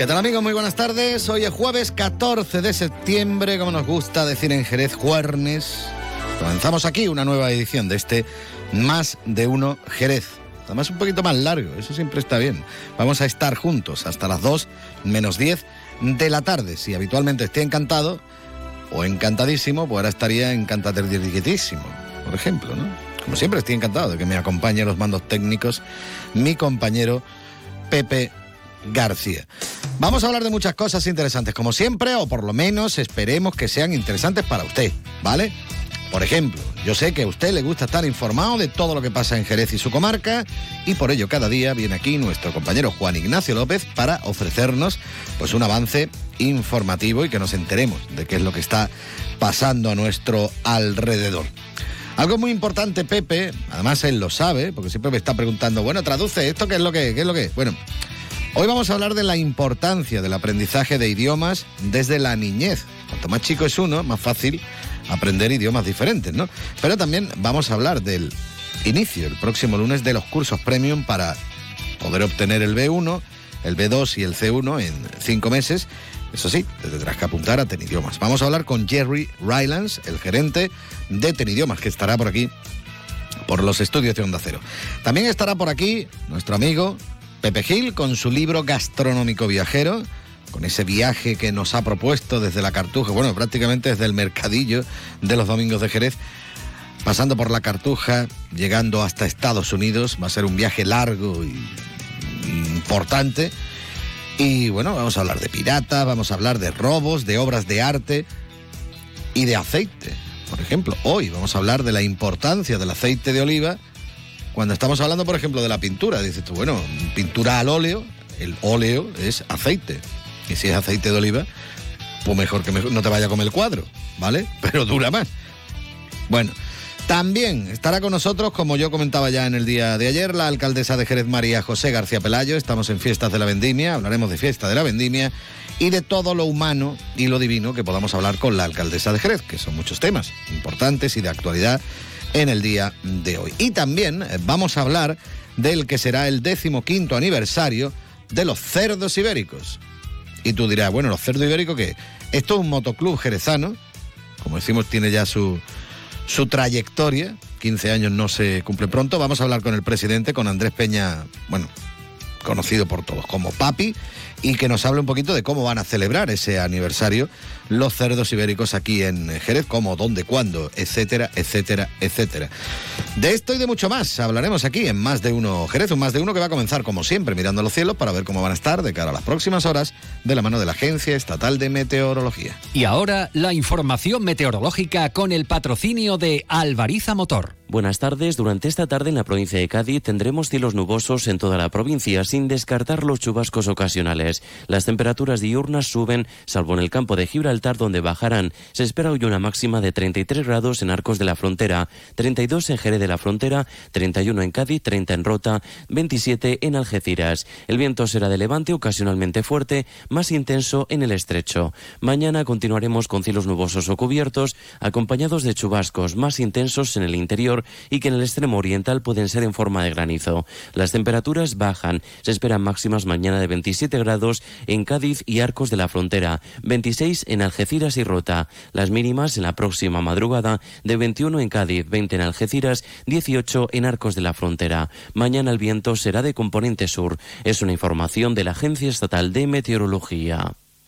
¿Qué tal amigos? Muy buenas tardes. Hoy es jueves 14 de septiembre, como nos gusta decir en Jerez, Juernes. Comenzamos aquí una nueva edición de este Más de Uno Jerez. Además un poquito más largo, eso siempre está bien. Vamos a estar juntos hasta las 2 menos 10 de la tarde. Si habitualmente estoy encantado o encantadísimo, pues ahora estaría encantadísimo, por ejemplo, ¿no? Como siempre estoy encantado de que me acompañe los mandos técnicos mi compañero Pepe García. Vamos a hablar de muchas cosas interesantes, como siempre, o por lo menos esperemos que sean interesantes para usted, ¿vale? Por ejemplo, yo sé que a usted le gusta estar informado de todo lo que pasa en Jerez y su comarca y por ello cada día viene aquí nuestro compañero Juan Ignacio López para ofrecernos pues un avance informativo y que nos enteremos de qué es lo que está pasando a nuestro alrededor. Algo muy importante, Pepe, además él lo sabe, porque siempre me está preguntando, bueno, traduce esto, ¿qué es lo que, qué es lo que? Bueno, hoy vamos a hablar de la importancia del aprendizaje de idiomas desde la niñez. Cuanto más chico es uno, más fácil aprender idiomas diferentes, ¿no? Pero también vamos a hablar del inicio el próximo lunes de los cursos premium para poder obtener el B1, el B2 y el C1 en cinco meses. Eso sí, te tendrás que apuntar a Tenidiomas. Vamos a hablar con Jerry Rylands, el gerente de Tenidiomas, que estará por aquí por los estudios de Onda Cero. También estará por aquí nuestro amigo Pepe Gil con su libro Gastronómico Viajero con ese viaje que nos ha propuesto desde la Cartuja, bueno, prácticamente desde el mercadillo de los domingos de Jerez, pasando por la Cartuja, llegando hasta Estados Unidos. Va a ser un viaje largo y, importante. Y bueno, vamos a hablar de piratas, vamos a hablar de robos, de obras de arte y de aceite. Por ejemplo, hoy vamos a hablar de la importancia del aceite de oliva. Cuando estamos hablando, por ejemplo, de la pintura, dices tú, bueno, pintura al óleo, el óleo es aceite. Y si es aceite de oliva, pues mejor que no te vaya a comer el cuadro, ¿vale? Pero dura más. Bueno, también estará con nosotros, como yo comentaba ya en el día de ayer, la alcaldesa de Jerez María José García Pelayo. Estamos en Fiestas de la Vendimia, hablaremos de Fiesta de la Vendimia y de todo lo humano y lo divino que podamos hablar con la alcaldesa de Jerez, que son muchos temas importantes y de actualidad en el día de hoy. Y también eh, vamos a hablar del que será el decimoquinto aniversario de los cerdos ibéricos. Y tú dirás, bueno, los cerdos ibéricos, ¿qué? Esto es un motoclub jerezano, como decimos, tiene ya su, su trayectoria. 15 años no se cumple pronto. Vamos a hablar con el presidente, con Andrés Peña, bueno, conocido por todos como Papi, y que nos hable un poquito de cómo van a celebrar ese aniversario los cerdos ibéricos aquí en Jerez, cómo, dónde, cuándo, etcétera, etcétera, etcétera. De esto y de mucho más hablaremos aquí en Más de Uno Jerez, un Más de Uno que va a comenzar como siempre mirando los cielos para ver cómo van a estar de cara a las próximas horas de la mano de la Agencia Estatal de Meteorología. Y ahora la información meteorológica con el patrocinio de Alvariza Motor. Buenas tardes. Durante esta tarde en la provincia de Cádiz tendremos cielos nubosos en toda la provincia, sin descartar los chubascos ocasionales. Las temperaturas diurnas suben, salvo en el campo de Gibraltar, donde bajarán. Se espera hoy una máxima de 33 grados en Arcos de la Frontera, 32 en Jerez de la Frontera, 31 en Cádiz, 30 en Rota, 27 en Algeciras. El viento será de levante ocasionalmente fuerte, más intenso en el estrecho. Mañana continuaremos con cielos nubosos o cubiertos, acompañados de chubascos más intensos en el interior y que en el extremo oriental pueden ser en forma de granizo. Las temperaturas bajan. Se esperan máximas mañana de 27 grados en Cádiz y Arcos de la Frontera, 26 en Algeciras y Rota. Las mínimas en la próxima madrugada de 21 en Cádiz, 20 en Algeciras, 18 en Arcos de la Frontera. Mañana el viento será de componente sur. Es una información de la Agencia Estatal de Meteorología.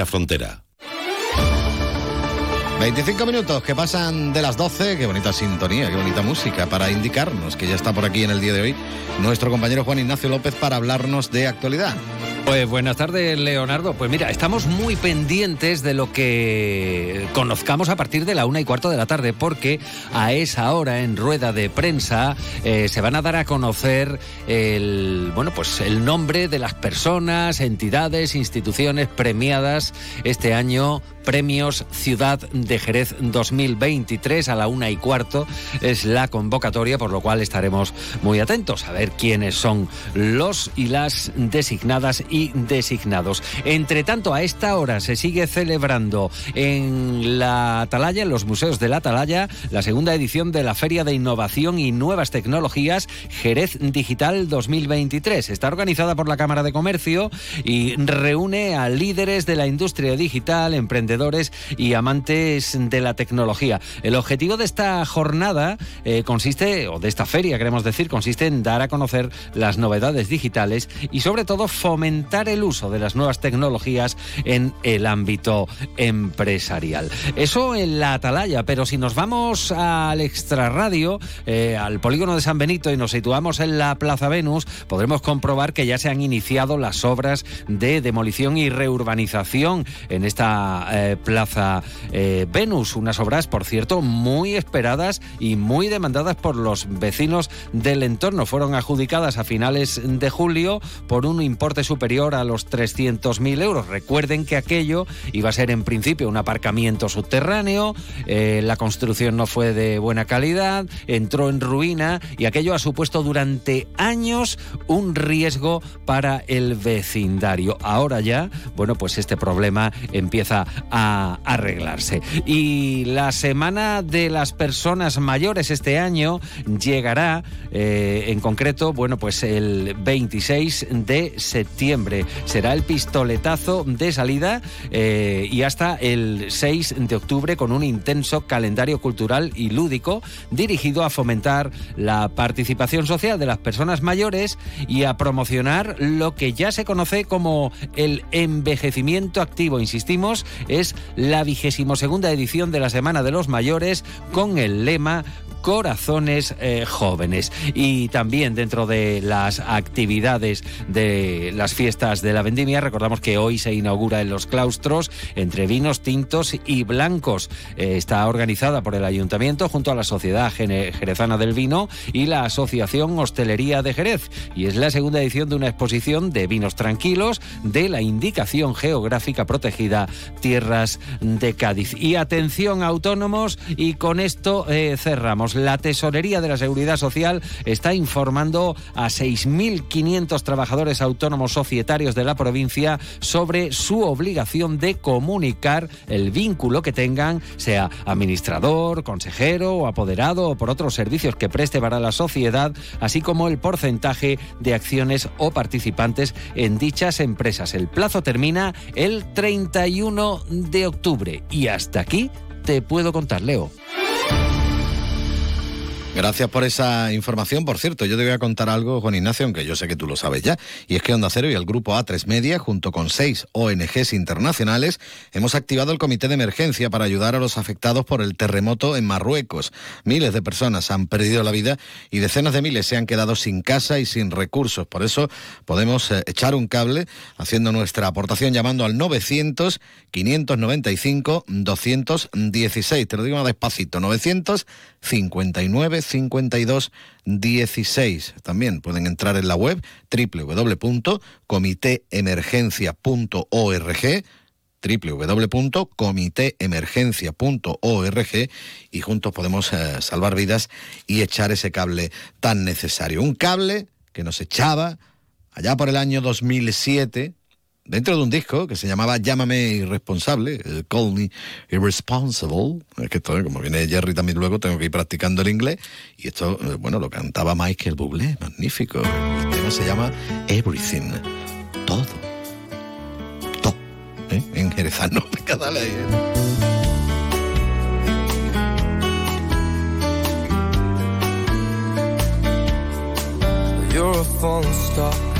la Frontera. 25 minutos que pasan de las 12. Qué bonita sintonía, qué bonita música para indicarnos que ya está por aquí en el día de hoy nuestro compañero Juan Ignacio López para hablarnos de actualidad. Pues buenas tardes, Leonardo. Pues mira, estamos muy pendientes de lo que conozcamos a partir de la una y cuarto de la tarde, porque a esa hora en rueda de prensa eh, se van a dar a conocer el bueno, pues el nombre de las personas, entidades, instituciones premiadas este año Premios Ciudad de Jerez 2023 a la una y cuarto es la convocatoria, por lo cual estaremos muy atentos a ver quiénes son los y las designadas y designados. Entre tanto, a esta hora se sigue celebrando en la Atalaya, en los museos de la Atalaya, la segunda edición de la Feria de Innovación y Nuevas Tecnologías Jerez Digital 2023. Está organizada por la Cámara de Comercio y reúne a líderes de la industria digital, emprendedores y amantes de la tecnología. El objetivo de esta jornada eh, consiste, o de esta feria queremos decir, consiste en dar a conocer las novedades digitales y sobre todo fomentar el uso de las nuevas tecnologías en el ámbito empresarial. Eso en la atalaya, pero si nos vamos al extrarradio, eh, al polígono de San Benito y nos situamos en la Plaza Venus, podremos comprobar que ya se han iniciado las obras de demolición y reurbanización en esta eh, Plaza eh, Venus. Unas obras, por cierto, muy esperadas y muy demandadas por los vecinos del entorno. Fueron adjudicadas a finales de julio por un importe superior a los 300.000 euros. Recuerden que aquello iba a ser en principio un aparcamiento subterráneo, eh, la construcción no fue de buena calidad, entró en ruina y aquello ha supuesto durante años un riesgo para el vecindario. Ahora ya, bueno, pues este problema empieza a arreglarse. Y la Semana de las Personas Mayores este año llegará, eh, en concreto, bueno, pues el 26 de septiembre. Será el pistoletazo de salida eh, y hasta el 6 de octubre con un intenso calendario cultural y lúdico dirigido a fomentar la participación social de las personas mayores y a promocionar lo que ya se conoce como el envejecimiento activo. Insistimos, es la vigésimo segunda edición de la Semana de los Mayores con el lema corazones eh, jóvenes. Y también dentro de las actividades de las fiestas de la vendimia, recordamos que hoy se inaugura en los claustros entre vinos tintos y blancos. Eh, está organizada por el Ayuntamiento junto a la Sociedad Jerezana del Vino y la Asociación Hostelería de Jerez. Y es la segunda edición de una exposición de vinos tranquilos de la indicación geográfica protegida Tierras de Cádiz. Y atención autónomos, y con esto eh, cerramos. La Tesorería de la Seguridad Social está informando a 6.500 trabajadores autónomos societarios de la provincia sobre su obligación de comunicar el vínculo que tengan, sea administrador, consejero o apoderado o por otros servicios que preste para la sociedad, así como el porcentaje de acciones o participantes en dichas empresas. El plazo termina el 31 de octubre y hasta aquí te puedo contar, Leo. Gracias por esa información. Por cierto, yo te voy a contar algo, Juan Ignacio, aunque yo sé que tú lo sabes ya. Y es que Onda Cero y el grupo A3 Media, junto con seis ONGs internacionales, hemos activado el comité de emergencia para ayudar a los afectados por el terremoto en Marruecos. Miles de personas han perdido la vida y decenas de miles se han quedado sin casa y sin recursos. Por eso podemos eh, echar un cable haciendo nuestra aportación llamando al 900 595 216. Te lo digo más despacito. 959 52 16. También pueden entrar en la web www.comiteemergencia.org www.comiteemergencia.org y juntos podemos eh, salvar vidas y echar ese cable tan necesario. Un cable que nos echaba allá por el año 2007 dentro de un disco que se llamaba Llámame Irresponsable, Call Me Irresponsible. Es que esto, como viene Jerry también luego, tengo que ir practicando el inglés. Y esto, eh, bueno, lo cantaba Michael Bublé, magnífico. El tema se llama Everything, todo. Todo, ¿eh? En jerezano, cada ley. You're a falling star.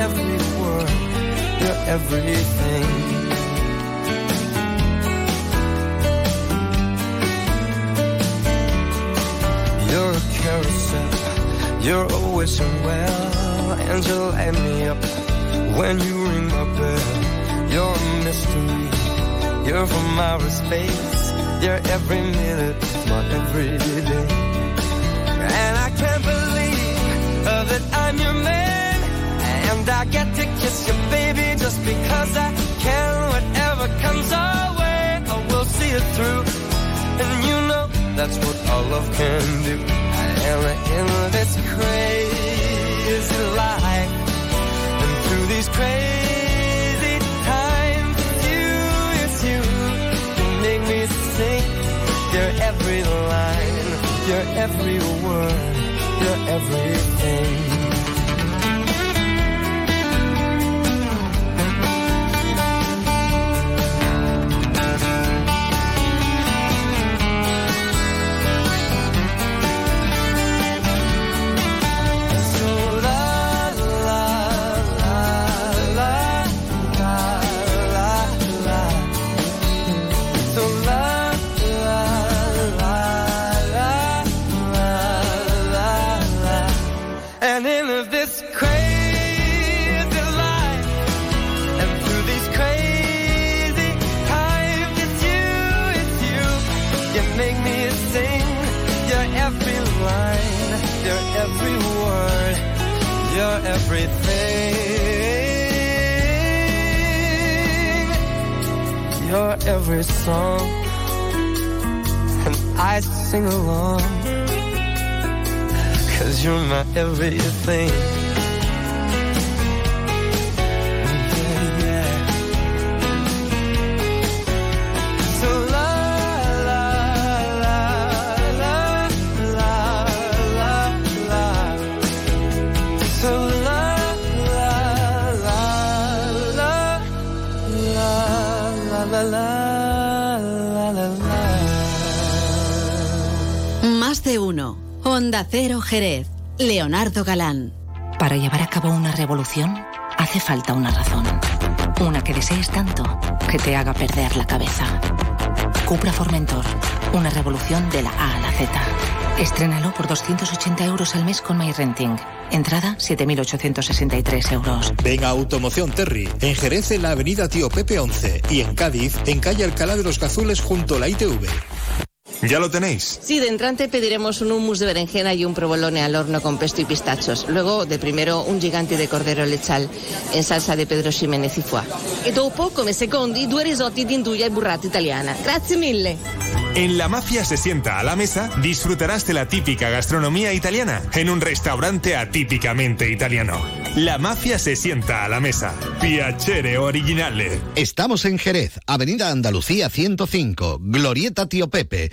Every word, your everything. You're a carousel, you're always well, and you light me up when you ring my bell. You're a mystery, you're from outer space, you're every minute my everyday. And I can't believe that I'm your man, and I get to kiss you, baby, just because I can. Whatever comes our way, I will see it through, and you know that's what all love can do. Every word, your everything. Everything, your every song. And I sing along. Cause you're my everything. De uno. Onda Cero Jerez. Leonardo Galán. Para llevar a cabo una revolución hace falta una razón. Una que desees tanto que te haga perder la cabeza. Cupra Formentor. Una revolución de la A a la Z. Estrénalo por 280 euros al mes con MyRenting. Entrada 7.863 euros. Ven a Automoción Terry, en Jerez en la avenida Tío Pepe 11 y en Cádiz en calle Alcalá de los Gazules junto a la ITV. ¿Ya lo tenéis? Sí, de entrante pediremos un hummus de berenjena y un provolone al horno con pesto y pistachos. Luego, de primero, un gigante de cordero lechal en salsa de Pedro Ximenez y foie. E dopo, come secondi, due risotti di induja e burrata italiana. Grazie mille. En La Mafia se sienta a la mesa, disfrutarás de la típica gastronomía italiana en un restaurante atípicamente italiano. La Mafia se sienta a la mesa. Piacere originale. Estamos en Jerez, Avenida Andalucía 105, Glorieta Tío Pepe.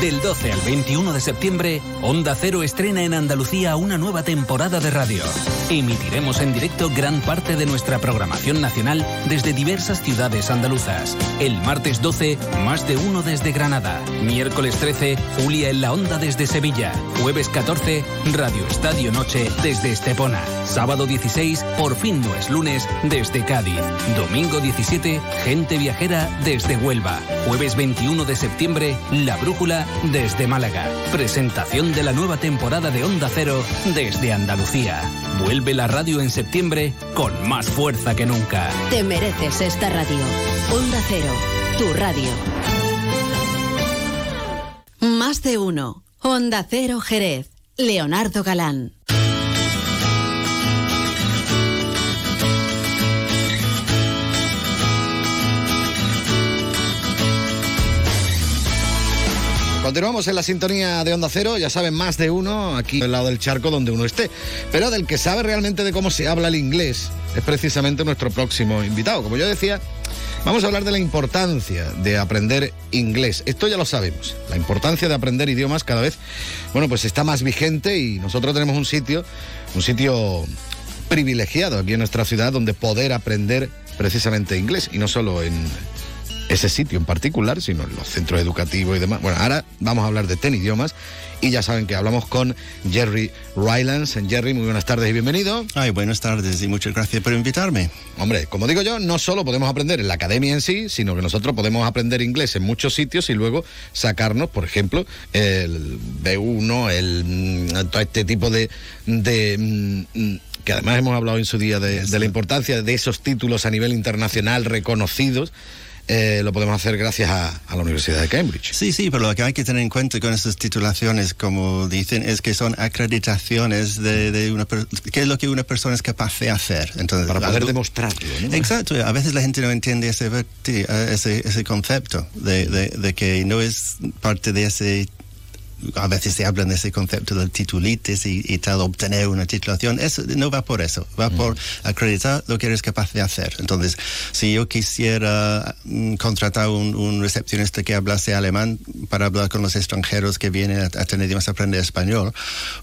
Del 12 al 21 de septiembre, Onda Cero estrena en Andalucía una nueva temporada de radio. Emitiremos en directo gran parte de nuestra programación nacional desde diversas ciudades andaluzas. El martes 12, más de uno desde Granada. Miércoles 13, Julia en la Onda desde Sevilla. Jueves 14, Radio Estadio Noche desde Estepona. Sábado 16, Por fin no es lunes desde Cádiz. Domingo 17, Gente Viajera desde Huelva. Jueves 21 de septiembre, La Brújula desde Málaga. Presentación de la nueva temporada de Onda Cero desde Andalucía. Vuelve la radio en septiembre con más fuerza que nunca. Te mereces esta radio. Onda Cero, tu radio. Más de uno. Onda Cero Jerez. Leonardo Galán. Continuamos en la sintonía de Onda Cero, ya saben, más de uno aquí al lado del charco donde uno esté. Pero del que sabe realmente de cómo se habla el inglés es precisamente nuestro próximo invitado. Como yo decía, vamos a hablar de la importancia de aprender inglés. Esto ya lo sabemos. La importancia de aprender idiomas cada vez, bueno, pues está más vigente y nosotros tenemos un sitio, un sitio privilegiado aquí en nuestra ciudad donde poder aprender precisamente inglés y no solo en ese sitio en particular, sino en los centros educativos y demás. Bueno, ahora vamos a hablar de TEN idiomas y ya saben que hablamos con Jerry Rylance. Jerry, muy buenas tardes y bienvenido. Ay, buenas tardes y muchas gracias por invitarme. Hombre, como digo yo, no solo podemos aprender en la academia en sí, sino que nosotros podemos aprender inglés en muchos sitios y luego sacarnos, por ejemplo, el B1, el mm, todo este tipo de, de mm, que además hemos hablado en su día de, de la importancia de esos títulos a nivel internacional reconocidos eh, lo podemos hacer gracias a, a, la Universidad de Cambridge. Sí, sí, pero lo que hay que tener en cuenta con esas titulaciones, como dicen, es que son acreditaciones de, de una qué es lo que una persona es capaz de hacer. Entonces, Para poder algo, demostrarlo. ¿no? Exacto, a veces la gente no entiende ese, ese, ese concepto de, de, de que no es parte de ese a veces se habla de ese concepto del titulitis y, y, tal, obtener una titulación. Eso no va por eso, va mm. por acreditar lo que eres capaz de hacer. Entonces, si yo quisiera mm, contratar un, un, recepcionista que hablase alemán para hablar con los extranjeros que vienen a, a tener a aprender español,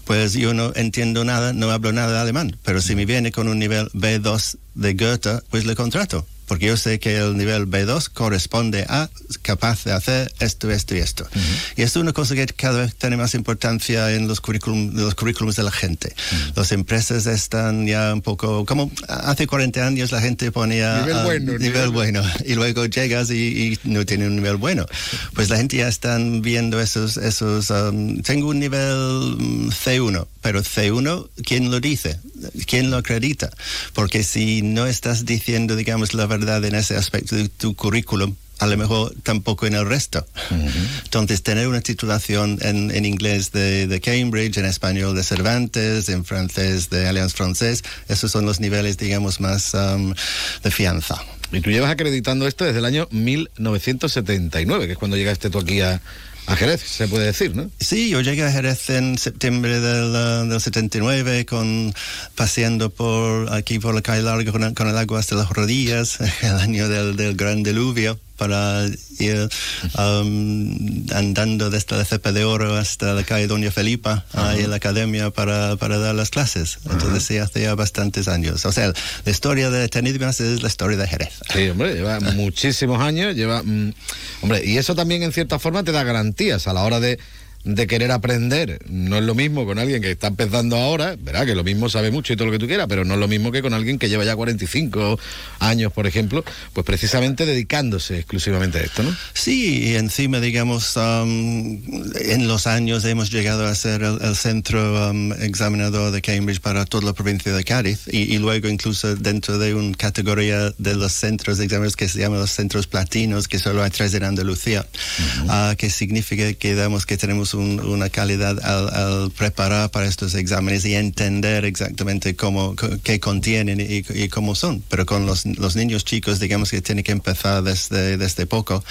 pues yo no entiendo nada, no hablo nada de alemán. Pero si me viene con un nivel B2 de Goethe, pues le contrato porque yo sé que el nivel B2 corresponde a capaz de hacer esto, esto y esto. Uh -huh. Y esto es una cosa que cada vez tiene más importancia en los currículums los currículums de la gente. Uh -huh. Las empresas están ya un poco, como hace 40 años la gente ponía nivel bueno, nivel, nivel bueno y luego llegas y, y, no tiene un nivel bueno. Pues la gente ya están viendo esos, esos um, tengo un nivel mm, C1, pero C1, ¿quién lo dice? ¿Quién lo acredita? Porque si no estás diciendo, digamos, la verdad en ese aspecto de tu currículum, a lo mejor tampoco en el resto. Uh -huh. Entonces, tener una titulación en, en inglés de, de, Cambridge, en español de Cervantes, en francés de Alliance Francés, esos son los niveles, digamos, más um, de fianza. Y tú llevas acreditando esto desde el año 1979, que es cuando llegaste tú aquí a, a Jerez, se puede decir, ¿no? Sí, yo llegué a Jerez en septiembre del, uh, del 79, con, paseando por aquí por la calle larga con, con el agua hasta las rodillas, el año del, del gran diluvio para ir um, andando desde la cepa de oro hasta la calle Doña Felipa, uh -huh. en la academia para, para dar las clases. Entonces sí, hace ya bastantes años. O sea, la historia de Tenidmas es la historia de Jerez. Sí, hombre, lleva muchísimos años, lleva... Mm, hombre, y eso también en cierta forma te da garantías a la hora de de querer aprender. No es lo mismo con alguien que está empezando ahora, verá que lo mismo sabe mucho y todo lo que tú quieras, pero no es lo mismo que con alguien que lleva ya 45 años, por ejemplo, pues precisamente dedicándose exclusivamente a esto, ¿no? Sí, y encima, digamos, um, en los años hemos llegado a ser el, el centro um, examinador de Cambridge para toda la provincia de Cádiz y, y, luego incluso dentro de una categoría de los centros de exámenes que se llaman los centros platinos, que solo hay tres en Andalucía, uh -huh. uh, que significa que damos que tenemos un, una calidad al, al, preparar para estos exámenes y entender exactamente cómo, qué contienen y, y, cómo son. Pero con los, los, niños chicos, digamos que tiene que empezar desde, desde poco.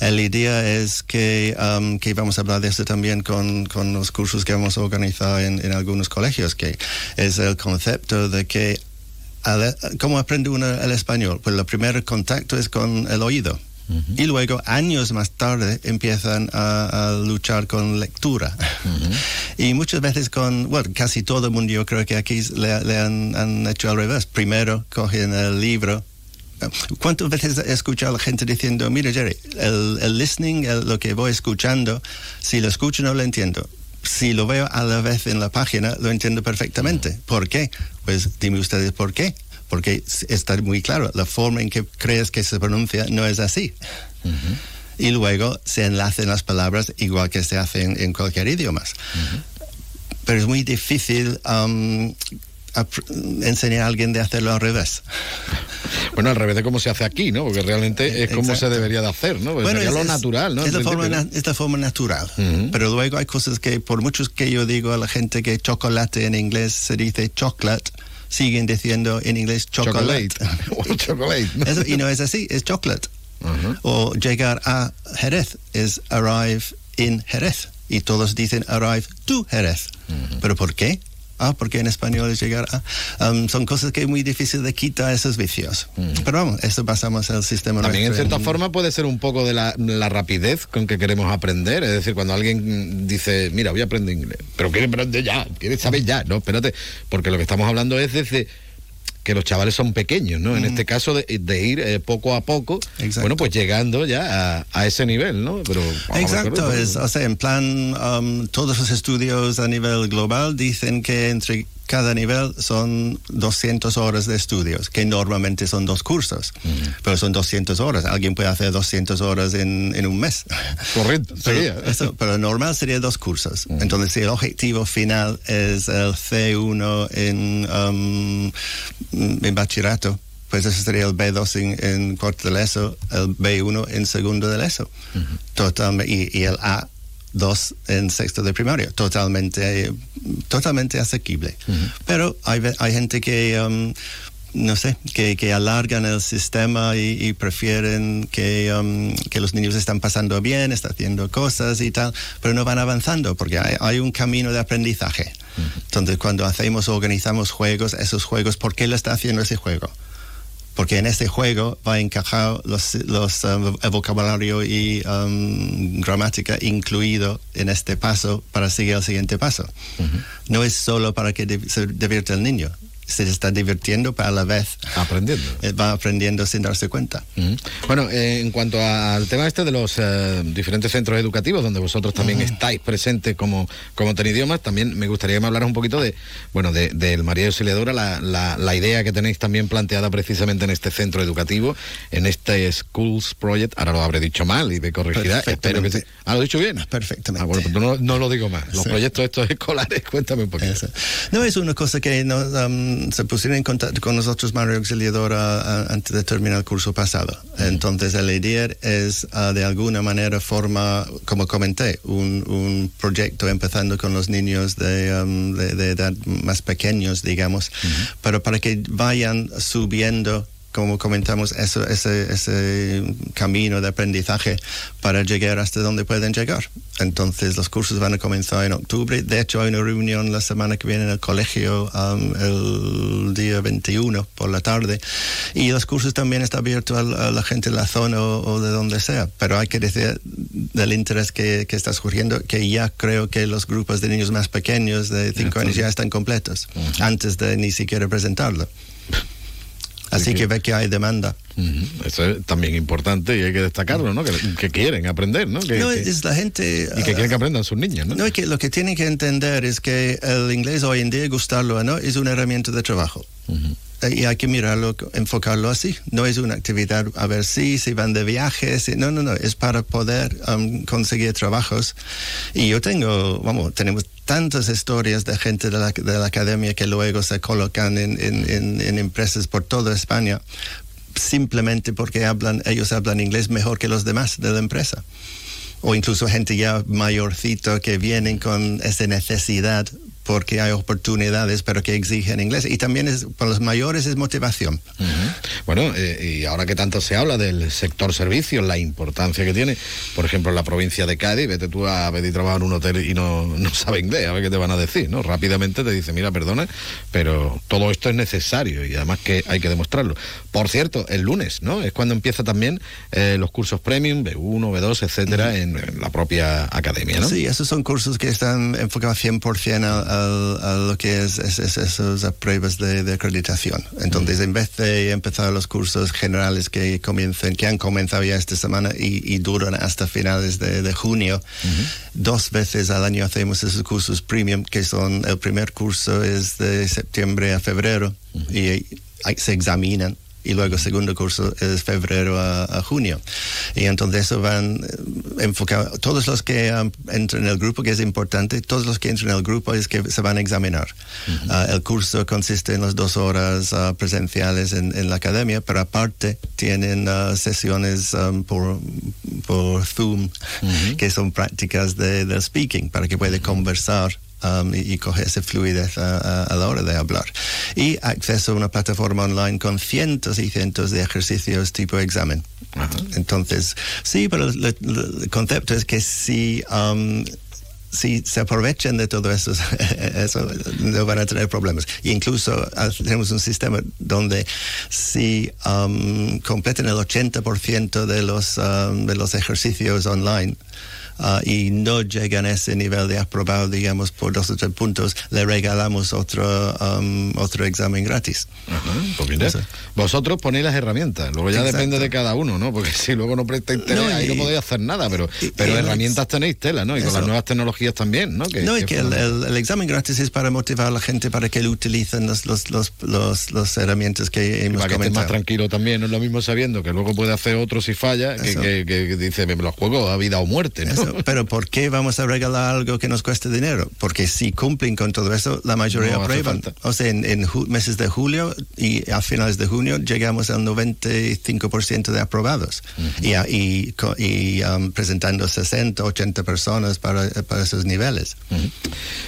La idea es que, um, que vamos a hablar de esto también con, con los cursos que vamos a organizar en, en algunos colegios, que es el concepto de que ¿Cómo aprende uno el español? Pues el primer contacto es con el oído. Uh -huh. Y luego, años más tarde, empiezan a, a luchar con lectura. Uh -huh. Y muchas veces con, bueno, casi todo el mundo, yo creo que aquí le, le han, han, hecho al revés. Primero cogen el libro. ¿Cuántas veces he escuchado a la gente diciendo, mira Jerry, el, el listening, el, lo que voy escuchando, si lo escucho no lo entiendo? Si lo veo a la vez en la página, lo entiendo perfectamente. ¿Por qué? Pues dime ustedes por qué porque está muy claro, la forma en que crees que se pronuncia no es así. Uh -huh. Y luego se enlacen las palabras igual que se hace en, en cualquier idioma. Uh -huh. Pero es muy difícil um, enseñar a alguien de hacerlo al revés. Bueno, al revés de cómo se hace aquí, ¿no? Porque realmente es como se debería de hacer, ¿no? Porque bueno, sería es, lo natural, ¿no? Es la, forma, na es la forma natural. Uh -huh. Pero luego hay cosas que, por muchos que yo digo a la gente que chocolate en inglés se dice chocolate, siguen diciendo en inglés chocolate. Chocolate. chocolate. Eso, y no es así, es chocolate. Uh -huh. O llegar a Jerez es arrive in Jerez. Y todos dicen arrive to Jerez. ¿Pero por qué? Ah, porque en español es llegar a... um, son cosas que es muy difícil de quitar esos vicios. Pero vamos, esto basamos el sistema También en cierta forma puede ser un poco de la, la rapidez con que queremos aprender. Es decir, cuando alguien dice, mira, voy a aprender inglés, pero quiere aprender ya, quiere saber ya, no, espérate, porque lo que estamos hablando es desde que los chavales son pequeños, ¿no? En este caso de, de ir eh, poco a poco, bueno, pues llegando ya a, a ese nivel, ¿no? Pero Exacto, es, o sea, en plan, um, todos los estudios a nivel global dicen que entre cada nivel son 200 horas de estudios, que normalmente son dos cursos, pero son 200 horas. Alguien puede hacer 200 horas en, en un mes. Correcto, pero, eso, pero normal sería dos cursos. Entonces, si el objetivo final es el C1 en, um, en bachillerato, pues eso sería el B2 en, en cuarto de la ESO, el B1 en segundo de la ESO. Totalme- y, y el A2 en sexto de primaria. Totalmente, totalmente asequible. Pero hay, hay gente que... um, no sé, que, que alargan el sistema y, y prefieren que, um, que los niños están pasando bien, están haciendo cosas y tal, pero no van avanzando porque hay, hay un camino de aprendizaje. Entonces, cuando hacemos, organizamos juegos, esos juegos, ¿por qué lo está haciendo ese juego? Porque en ese juego va a encajar los, los, um, el vocabulario y um, gramática incluido en este paso para seguir al siguiente paso. No es solo para que se divierta el niño, se está divirtiendo, pero a la vez aprendiendo. va aprendiendo sin darse cuenta. Ujú. Bueno, eh, en cuanto al tema este de los eh, diferentes centros educativos, donde vosotros también estáis presentes como, como idiomas, también me gustaría que me hablaras un poquito de, bueno, de- del María Auxiliadora, la, la, la idea que tenéis también planteada precisamente en este centro educativo, en este Schools Project, ahora lo habré dicho mal y me corregirá, espero que sí. Ah, lo he dicho bien. Perfectamente. Ah, bueno, pues no, no lo digo más. Los Sí. proyectos estos escolares, cuéntame un poquito. No es una cosa que nos, um, se pusieron en contacto con nosotros, Mario Auxiliadora, a- antes de terminar el curso pasado. Entonces, la idea es, ah, de alguna manera, forma, como comenté, un, un proyecto empezando con los niños de, um, de, de edad más pequeños, digamos, pero para que vayan subiendo como comentamos, eso, ese, ese camino de aprendizaje para llegar hasta donde pueden llegar. Entonces, los cursos van a comenzar en octubre. De hecho, hay una reunión la semana que viene en el colegio, um, el día 21 por la tarde. Y los cursos también están abiertos a, la gente de la zona o, o de donde sea. Pero hay que decir del interés que, que está surgiendo que ya creo que los grupos de niños más pequeños de 5 años ya están completos, antes de ni siquiera presentarlo. Así que ve que hay demanda. Eso es también importante y hay que destacarlo, ¿no? Que, que quieren aprender, ¿no? Que, No, que- es la gente... y que ah, quieren que aprendan sus niños, ¿no? No, es que lo que tienen que entender es que el inglés hoy en día, gustarlo o no, es una herramienta de trabajo. Eh, Y hay que mirarlo, enfocarlo así. No es una actividad a ver si, si van de viaje, si, no, no, no, es para poder um, conseguir trabajos. Y yo tengo, vamos, tenemos tantas historias de gente de la, de la academia que luego se colocan en, en- empresas por toda España simplemente porque hablan, ellos hablan inglés mejor que los demás de la empresa. O incluso gente ya mayorcito que vienen con esa necesidad porque hay oportunidades pero que exigen inglés y también es para los mayores es motivación. Bueno, eh, y ahora que tanto se habla del sector servicios, la importancia que tiene, por ejemplo, en la provincia de Cádiz, vete tú a pedir trabajo en un hotel y no, no sabe inglés, a ver qué te van a decir, ¿no? Rápidamente te dice, mira, perdona, pero todo esto es necesario y además que hay que demostrarlo. Por cierto, el lunes, ¿no? Es cuando empieza también eh, los cursos premium, B1, B2, etcétera, en, en la propia academia, ¿no? Sí, esos son cursos que están enfocados 100% al- al- a, lo que es, es- es- esas pruebas de, de acreditación. Entonces, en vez de empezar los cursos generales que comiencen, que han comenzado ya esta semana y, y duran hasta finales de, de junio, dos veces al año hacemos esos cursos premium, que son, el primer curso es de septiembre a febrero y se examinan y luego segundo curso es febrero a, a junio. Y entonces eso van eh, enfocados, todos los que um, entran en el grupo, que es importante, todos los que entran en el grupo es que se van a examinar. Ah, el curso consiste en las dos horas ah, presenciales en, en la academia, pero aparte tienen ah, sesiones um, por, por Zoom, que son prácticas de, del speaking, para que pueda conversar um, y, y coger esa fluidez a, a- a la hora de hablar. Y acceso a una plataforma online con cientos y cientos de ejercicios tipo examen. Entonces, sí, pero el, el- el concepto es que si... um, si se aprovechan de todo eso, eso no van a tener problemas. E incluso ah, tenemos un sistema donde si um, completan el 80% de los, um, de los ejercicios online, ah, y no llegan a ese nivel de aprobado, digamos, por dos o tres puntos, le regalamos otro, um, otro examen gratis. Pues mira, vosotros ponéis las herramientas, luego ya Exacto. depende de cada uno, ¿no? Porque si luego no presta interés, No, ahí no y- podéis hacer nada, pero, pero y- herramientas tenéis tela, ¿no? Y con las nuevas tecnologías también, ¿no? no, es que el, el- el examen gratis es para motivar a la gente para que lo utilicen las los, los, los, los herramientas que hemos para que estés más tranquilo también, no es lo mismo sabiendo que luego puede hacer otro si falla, que, que- que dice, me los juego a vida o muerte, ¿no? Eso, Pero ¿por qué vamos a regalar algo que nos cueste dinero? Porque si cumplen con todo eso, la mayoría No aprueban. O sea, en, en meses de julio y a finales de junio llegamos al 95% de aprobados. Y, a- y, co- y, um, presentando 60, 80 personas para, para esos niveles.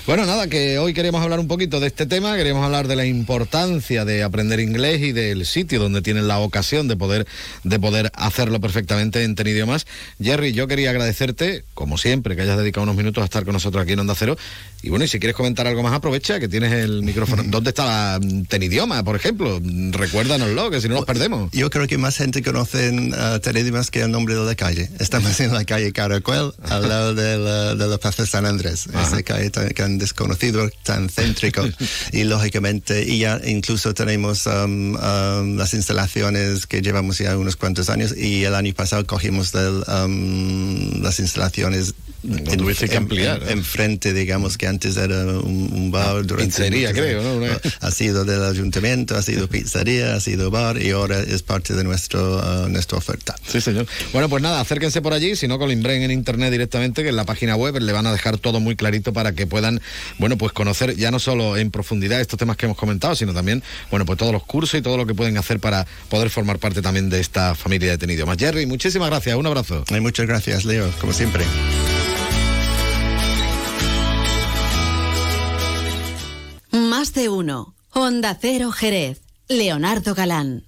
Bueno, nada, que hoy queremos hablar un poquito de este tema, queremos hablar de la importancia de aprender inglés y del sitio donde tienen la ocasión de poder, de poder hacerlo perfectamente en Idiomas. Jerry, yo quería agradecerte, como siempre, que hayas dedicado unos minutos a estar con nosotros aquí en Onda Cero. Y bueno, y si quieres comentar algo más, aprovecha que tienes el micrófono. ¿Dónde está la mm, Ten Idioma, por ejemplo? Recuérdanoslo, que si no nos perdemos. Yo creo que más gente conoce uh, Terédimas que el nombre de la calle. Estamos en la calle Caracuel, al lado de la, de la Plaza San Andrés. Esa calle tan, tan desconocido, tan céntrico. y lógicamente, y ya incluso tenemos um, um, las instalaciones que llevamos ya unos cuantos años. Y el año pasado cogimos del, um, las instalaciones. happy on his Lo tuviste que ampliar, ¿eh? Enfrente, digamos que antes era un, un bar. durante Pizzería, creo. ¿no? Ha sido del ayuntamiento, ha sido pizzería, ha sido bar y ahora es parte de nuestro, uh, nuestra oferta. Sí, señor. Bueno, pues nada, acérquense por allí, si no, que lo imbren en internet directamente, que en la página web le van a dejar todo muy clarito para que puedan, bueno, pues conocer ya no solo en profundidad estos temas que hemos comentado, sino también, bueno, pues todos los cursos y todo lo que pueden hacer para poder formar parte también de esta familia de Tenido. Más Jerry, muchísimas gracias, un abrazo. Muchas gracias, Leo, como siempre. Uno. Onda Cero Jerez. Leonardo Galán.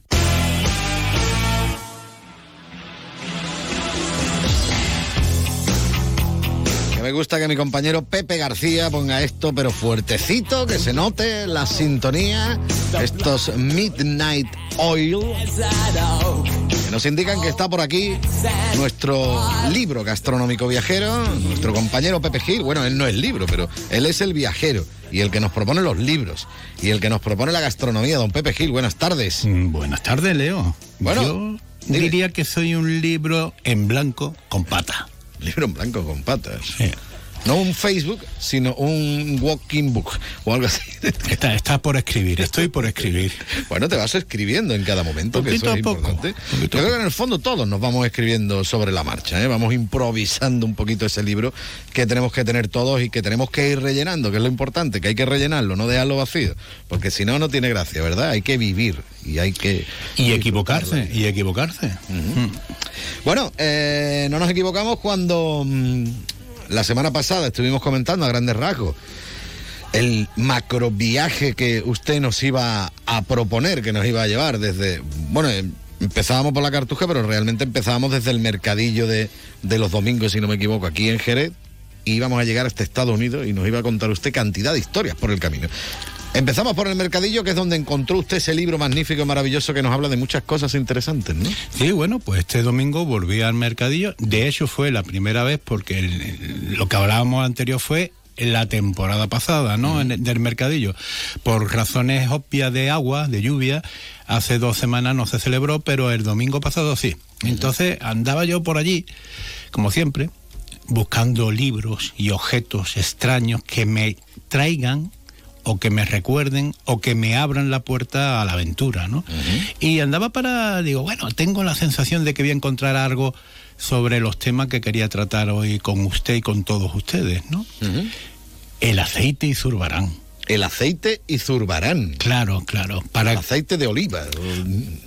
Me gusta que mi compañero Pepe García ponga esto, pero fuertecito, que se note la sintonía, estos Midnight Oil, que nos indican que está por aquí nuestro libro gastronómico viajero, nuestro compañero Pepe Gil. Bueno, él no es libro, pero él es el viajero y el que nos propone los libros y el que nos propone la gastronomía, don Pepe Gil. Buenas tardes. Buenas tardes, Leo. Bueno, Yo diría que soy un libro en blanco con pata. Libro en blanco con patas. No un Facebook, sino un walking book o algo así. Está, está por escribir, estoy por escribir. Bueno, te vas escribiendo en cada momento, que eso es poco, importante. Yo creo que en el fondo todos nos vamos escribiendo sobre la marcha, ¿eh? vamos improvisando un poquito ese libro que tenemos que tener todos y que tenemos que ir rellenando, que es lo importante, que hay que rellenarlo, no dejarlo vacío, porque si no, no tiene gracia, ¿verdad? Hay que vivir y hay que... Y equivocarse, y equivocarse. Bueno, eh, no nos equivocamos cuando mm, la semana pasada estuvimos comentando a grandes rasgos el macro viaje que usted nos iba a proponer, que nos iba a llevar desde, bueno, em- empezábamos por la Cartuja, pero realmente empezábamos desde el mercadillo de, de los domingos, si no me equivoco, aquí en Jerez, y íbamos a llegar hasta Estados Unidos y nos iba a contar usted cantidad de historias por el camino. Empezamos por el mercadillo, que es donde encontró usted ese libro magnífico y maravilloso que nos habla de muchas cosas interesantes, ¿no? Sí, bueno, pues este domingo volví al mercadillo. De hecho, fue la primera vez porque el- el- lo que hablábamos anterior fue la temporada pasada, ¿no? En el- del mercadillo. Por razones obvias de agua, de lluvia, hace dos semanas no se celebró, pero el domingo pasado sí. Entonces andaba yo por allí, como siempre, buscando libros y objetos extraños que me traigan o que me recuerden o que me abran la puerta a la aventura, ¿no? Y andaba para, digo, bueno, tengo la sensación de que voy a encontrar algo sobre los temas que quería tratar hoy con usted y con todos ustedes, ¿no? El aceite y zurbarán. El aceite y zurbarán. Claro, claro. Para... El aceite de oliva.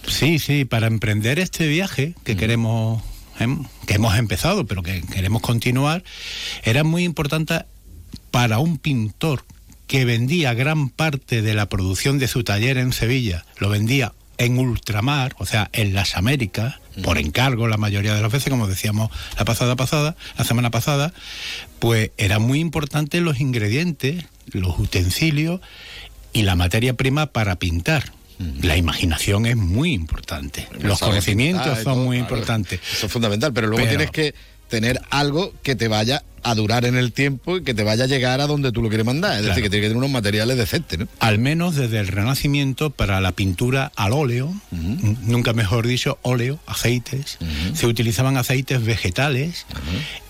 Sí, sí, para emprender este viaje que queremos, em, que hemos empezado, pero que queremos continuar, era muy importante para un pintor que vendía gran parte de la producción de su taller en Sevilla, lo vendía en ultramar, o sea, en las Américas, por encargo la mayoría de las veces, como decíamos la pasada pasada, la semana pasada, pues era muy importante los ingredientes, los utensilios y la materia prima para pintar. La imaginación es muy importante. Los conocimientos son muy importantes. Eso es fundamental, pero luego Pero- tienes que tener algo que te vaya a durar en el tiempo y que te vaya a llegar a donde tú lo quieres mandar. Es decir, que tiene que tener unos materiales decentes, ¿no? al menos desde el Renacimiento para la pintura al óleo, nunca mejor dicho, óleo, aceites, se utilizaban aceites vegetales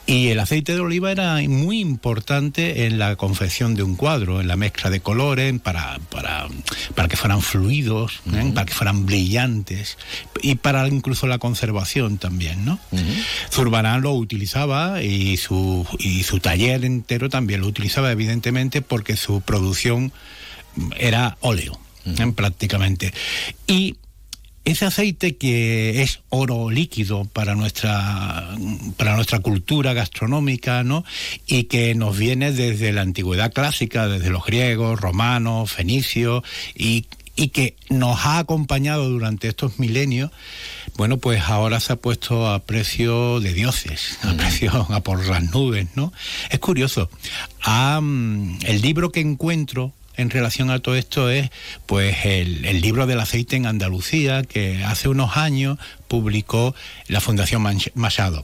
y el aceite de oliva era muy importante en la confección de un cuadro, en la mezcla de colores, para, para, para que fueran fluidos, ¿eh? para que fueran brillantes y para incluso la conservación también, ¿no? Zurbarán lo utilizaba y su, y su taller entero también lo utilizaba, evidentemente, porque su producción era óleo, ¿eh? prácticamente. Y ese aceite que es oro líquido para nuestra para nuestra cultura gastronómica, ¿no? Y que nos viene desde la antigüedad clásica, desde los griegos, romanos, fenicios y y que nos ha acompañado durante estos milenios, bueno, pues ahora se ha puesto a precio de dioses, a precio a por las nubes, ¿no? Es curioso. Ah, mm, el libro que encuentro en relación a todo esto es pues el, el libro del aceite en Andalucía que hace unos años publicó la Fundación Machado.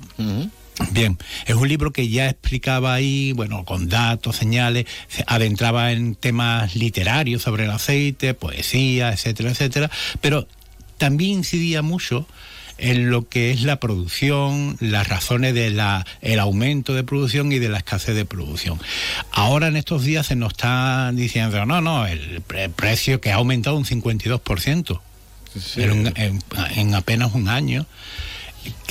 Bien, es un libro que ya explicaba ahí, bueno, con datos, señales, se adentraba en temas literarios sobre el aceite, poesía, etcétera, etcétera, pero también incidía mucho en lo que es la producción, las razones del el aumento de producción y de la escasez de producción. Ahora en estos días se nos está diciendo, no, no, el pre- precio que ha aumentado un 52% en, un- en- en apenas un año.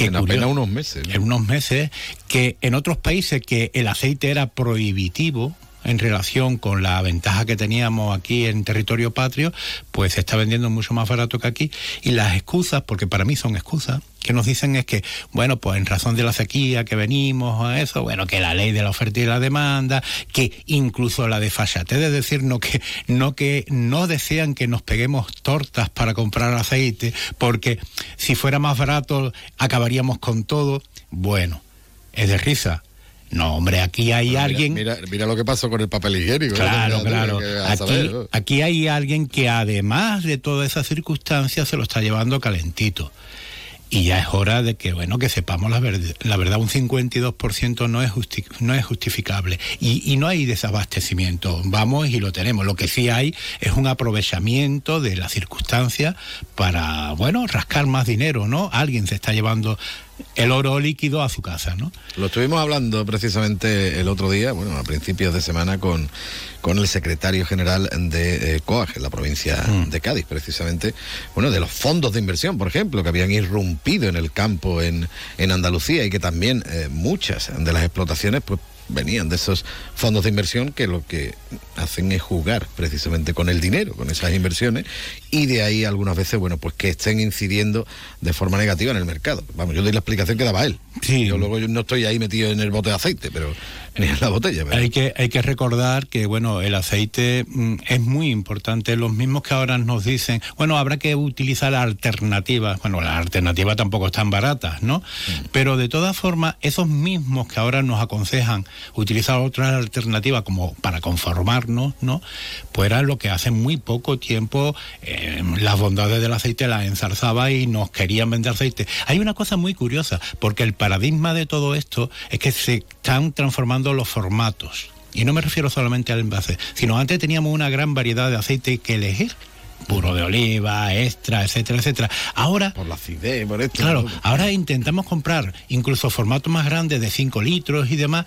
En apenas unos meses. En unos meses, que en otros países que el aceite era prohibitivo en relación con la ventaja que teníamos aquí en territorio patrio, pues se está vendiendo mucho más barato que aquí. Y las excusas, porque para mí son excusas, que nos dicen es que, bueno, pues en razón de la sequía que venimos a eso, bueno, que la ley de la oferta y la demanda, que incluso la desfachatez, es decir, no que, no que no desean que nos peguemos tortas para comprar aceite, porque si fuera más barato acabaríamos con todo. Bueno, es de risa. No, hombre, aquí hay Mira, alguien... Mira, mira lo que pasó con el papel higiénico. Claro, claro. Aquí, aquí hay alguien que además de todas esas circunstancias se lo está llevando calentito. Y ya es hora de que, bueno, que sepamos la, verd- la verdad, un 52% no es, justi- no es justificable. Y, y no hay desabastecimiento. Vamos y lo tenemos. Lo que sí hay es un aprovechamiento de las circunstancias para, bueno, rascar más dinero, ¿no? Alguien se está llevando el oro líquido a su casa, ¿no? Lo estuvimos hablando precisamente el otro día, bueno, a principios de semana, con, con el secretario general de eh, COAG, en la provincia Mm. de Cádiz, precisamente, bueno, de los fondos de inversión, por ejemplo, que habían irrumpido en el campo en, en Andalucía y que también eh, muchas de las explotaciones, pues venían de esos fondos de inversión que lo que hacen es jugar precisamente con el dinero, con esas inversiones, y de ahí algunas veces, bueno, pues que estén incidiendo de forma negativa en el mercado. Vamos, yo doy la explicación que daba él. Yo luego yo no estoy ahí metido en el bote de aceite, pero ni en la botella. pero- Hay que, hay que recordar que bueno, el aceite mm, es muy importante. Los mismos que ahora nos dicen, bueno, habrá que utilizar alternativas. Bueno, las alternativas tampoco están baratas, ¿no? Pero de todas formas, esos mismos que ahora nos aconsejan utilizar otras alternativas como para conformarnos, ¿no? Pues era lo que hace muy poco tiempo eh, las bondades del aceite las ensalzaba y nos querían vender aceite. Hay una cosa muy curiosa, porque el paradigma de todo esto es que se están transformando los formatos. Y no me refiero solamente al envase, sino antes teníamos una gran variedad de aceite que elegir. Puro de oliva, extra, etcétera, etcétera. Ahora. Por la acidez, por esto. Claro, ahora intentamos comprar incluso formatos más grandes de 5 litros y demás,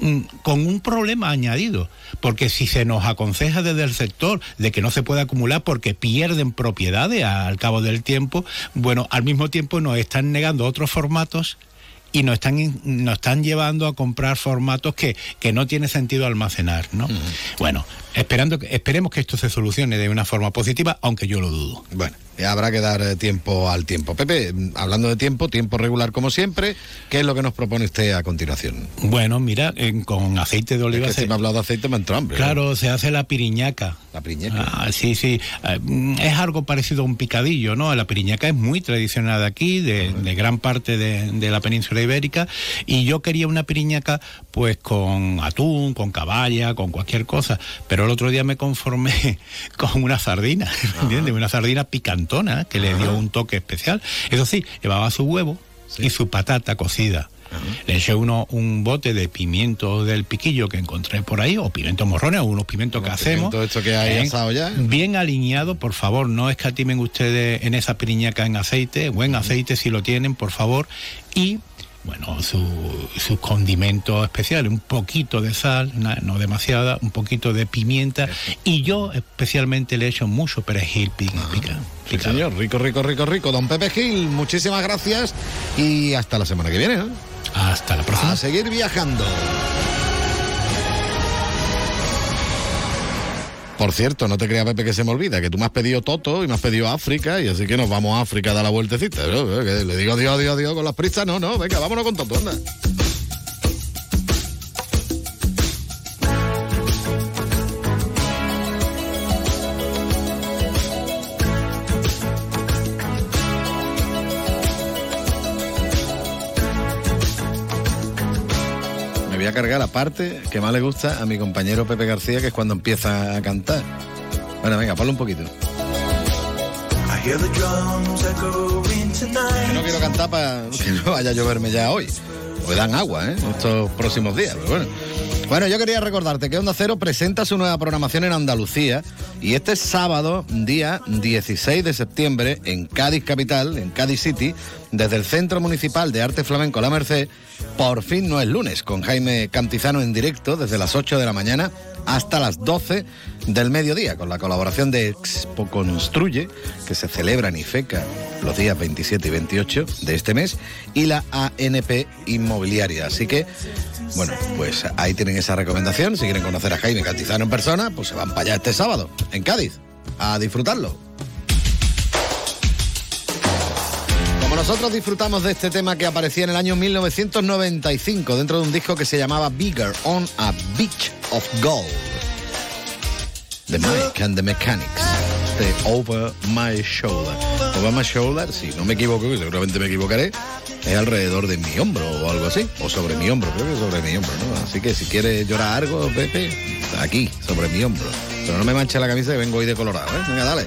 mm, con un problema añadido. Porque si se nos aconseja desde el sector de que no se puede acumular porque pierden propiedades al cabo del tiempo, bueno, al mismo tiempo nos están negando otros formatos y nos están, nos están llevando a comprar formatos que, que no tiene sentido almacenar, ¿no? Bueno, esperando que, esperemos que esto se solucione de una forma positiva, aunque yo lo dudo. Bueno, habrá que dar eh, tiempo al tiempo. Pepe, mm, hablando de tiempo, tiempo regular como siempre, ¿qué es lo que nos propone usted a continuación? Bueno, mira, en- con aceite de oliva. Es que si me ha hablado de aceite me ha entrado hambre. Claro, se hace la piriñaca. La piriñaca. Ah, sí, sí. Ah, mm, Es algo parecido a un picadillo, ¿no? La piriñaca es muy tradicional de aquí, de, de gran parte de, de la península ibérica. Y yo quería una piriñaca, pues con atún, con caballa, con cualquier cosa. Pero el otro día me conformé con una sardina, ¿entiendes? Una sardina picantona que le dio un toque especial. Eso sí, llevaba su huevo y su patata cocida. Le eché uno, un bote de pimiento del piquillo que encontré por ahí, o pimiento morrones, o unos pimientos que hacemos. Todo esto que hay Bien- asado ya. Bien alineado, por favor, no escatimen ustedes en esa piriñaca en aceite, buen aceite si lo tienen, por favor. Y, bueno, su, sus condimentos especiales, un poquito de sal, na- no demasiada, un poquito de pimienta. Y yo especialmente le echo mucho perejil pi- pica- Sí, señor, rico, rico, rico, rico. Don Pepe Gil, muchísimas gracias y hasta la semana que viene. ¿no? Hasta la próxima. A seguir viajando. Por cierto, no te creas, Pepe, que se me olvida, que tú me has pedido Toto y me has pedido África, y así que nos vamos a África a dar la vueltecita. Le digo adiós, adiós, adiós con las prisas. No, no, venga, vámonos con Toto, anda. Voy a cargar la parte que más le gusta a mi compañero Pepe García, que es cuando empieza a cantar. Bueno, venga, ponlo un poquito. I hear the drums echoing Que tonight. no quiero cantar para que no vaya a lloverme ya hoy. Pues dan agua, ¿eh? Estos próximos días, pero bueno. Bueno, yo quería recordarte que Onda Cero presenta su nueva programación en Andalucía y este sábado, día 16 de septiembre, en Cádiz Capital, en Cádiz City, desde el Centro Municipal de Arte Flamenco La Merced, por fin no es lunes, con Jaime Cantizano en directo desde las 8 de la mañana hasta las 12 del mediodía, con la colaboración de Expo Construye, que se celebra en IFECA los días 27 y 28 de este mes, y la ANP Inmobiliaria. Así que, bueno, pues ahí tienen esa recomendación. Si quieren conocer a Jaime Cantizano en persona, pues se van para allá este sábado, en Cádiz, a disfrutarlo. Como nosotros disfrutamos de este tema que aparecía en el año 1995 dentro de un disco que se llamaba Bigger on a Beach of Gold. The Mike and the Mechanics. De Over My Shoulder. My Shoulder, si no me equivoco, y seguramente me equivocaré, es alrededor de mi hombro o algo así. O sobre mi hombro, creo que sobre mi hombro, ¿no? Así que si quieres llorar algo, Pepe, aquí, sobre mi hombro. Pero no me manche la camisa que vengo hoy de colorado, ¿eh? Venga, dale.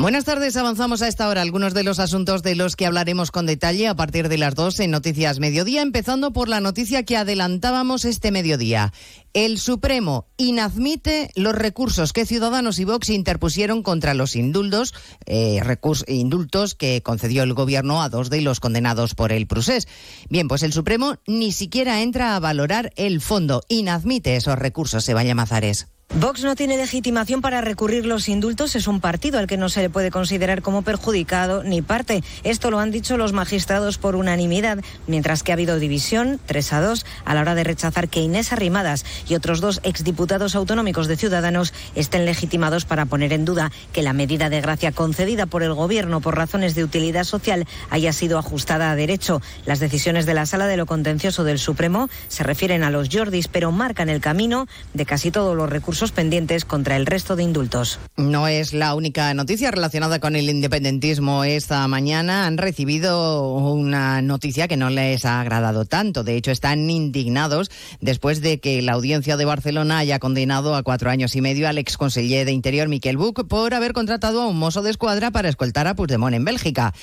Buenas tardes, avanzamos a esta hora algunos de los asuntos de los que hablaremos con detalle a partir de las dos en Noticias Mediodía, empezando por la noticia que adelantábamos este mediodía. El Supremo inadmite los recursos que Ciudadanos y Vox interpusieron contra los indultos, eh, indultos que concedió el Gobierno a dos de los condenados por el Prusés. Bien, pues el Supremo ni siquiera entra a valorar el fondo, inadmite esos recursos, Sebaya Mazares. Vox no tiene legitimación para recurrir los indultos. Es un partido al que no se le puede considerar como perjudicado ni parte. Esto lo han dicho los magistrados por unanimidad, mientras que ha habido división, 3 a 2, a la hora de rechazar que Inés Arrimadas y otros dos exdiputados autonómicos de Ciudadanos estén legitimados para poner en duda que la medida de gracia concedida por el Gobierno por razones de utilidad social haya sido ajustada a derecho. Las decisiones de la Sala de lo Contencioso del Supremo se refieren a los Jordis, pero marcan el camino de casi todos los recursos pendientes contra el resto de indultos. No es la única noticia relacionada con el independentismo. Esta mañana han recibido una noticia que no les ha agradado tanto. De hecho, están indignados después de que la audiencia de Barcelona haya condenado a cuatro años y medio al exconseller de Interior, Miquel Buch, por haber contratado a un mozo de escuadra para escoltar a Puigdemont en Bélgica.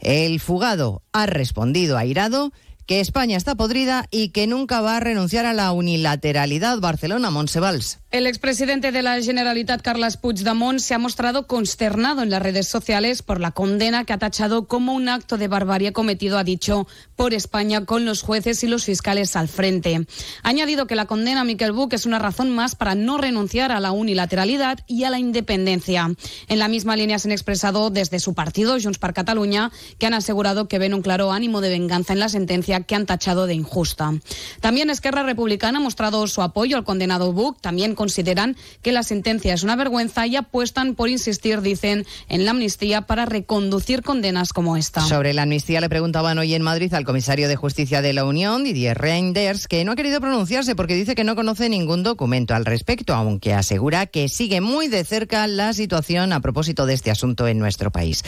El fugado ha respondido airado que España está podrida y que nunca va a renunciar a la unilateralidad. Barcelona, Monsevals. El expresidente de la Generalitat, Carles Puigdemont, se ha mostrado consternado en las redes sociales por la condena que ha tachado como un acto de barbarie cometido, ha dicho, por España con los jueces y los fiscales al frente. Ha añadido que la condena a Miquel Buch es una razón más para no renunciar a la unilateralidad y a la independencia. En la misma línea se han expresado desde su partido, Junts per Catalunya, que han asegurado que ven un claro ánimo de venganza en la sentencia que han tachado de injusta. También Esquerra Republicana ha mostrado su apoyo al condenado Buch, también consideran que la sentencia es una vergüenza y apuestan por insistir, dicen, en la amnistía para reconducir condenas como esta. Sobre la amnistía le preguntaban hoy en Madrid al comisario de Justicia de la Unión, Didier Reinders, que no ha querido pronunciarse porque dice que no conoce ningún documento al respecto, aunque asegura que sigue muy de cerca la situación a propósito de este asunto en nuestro país.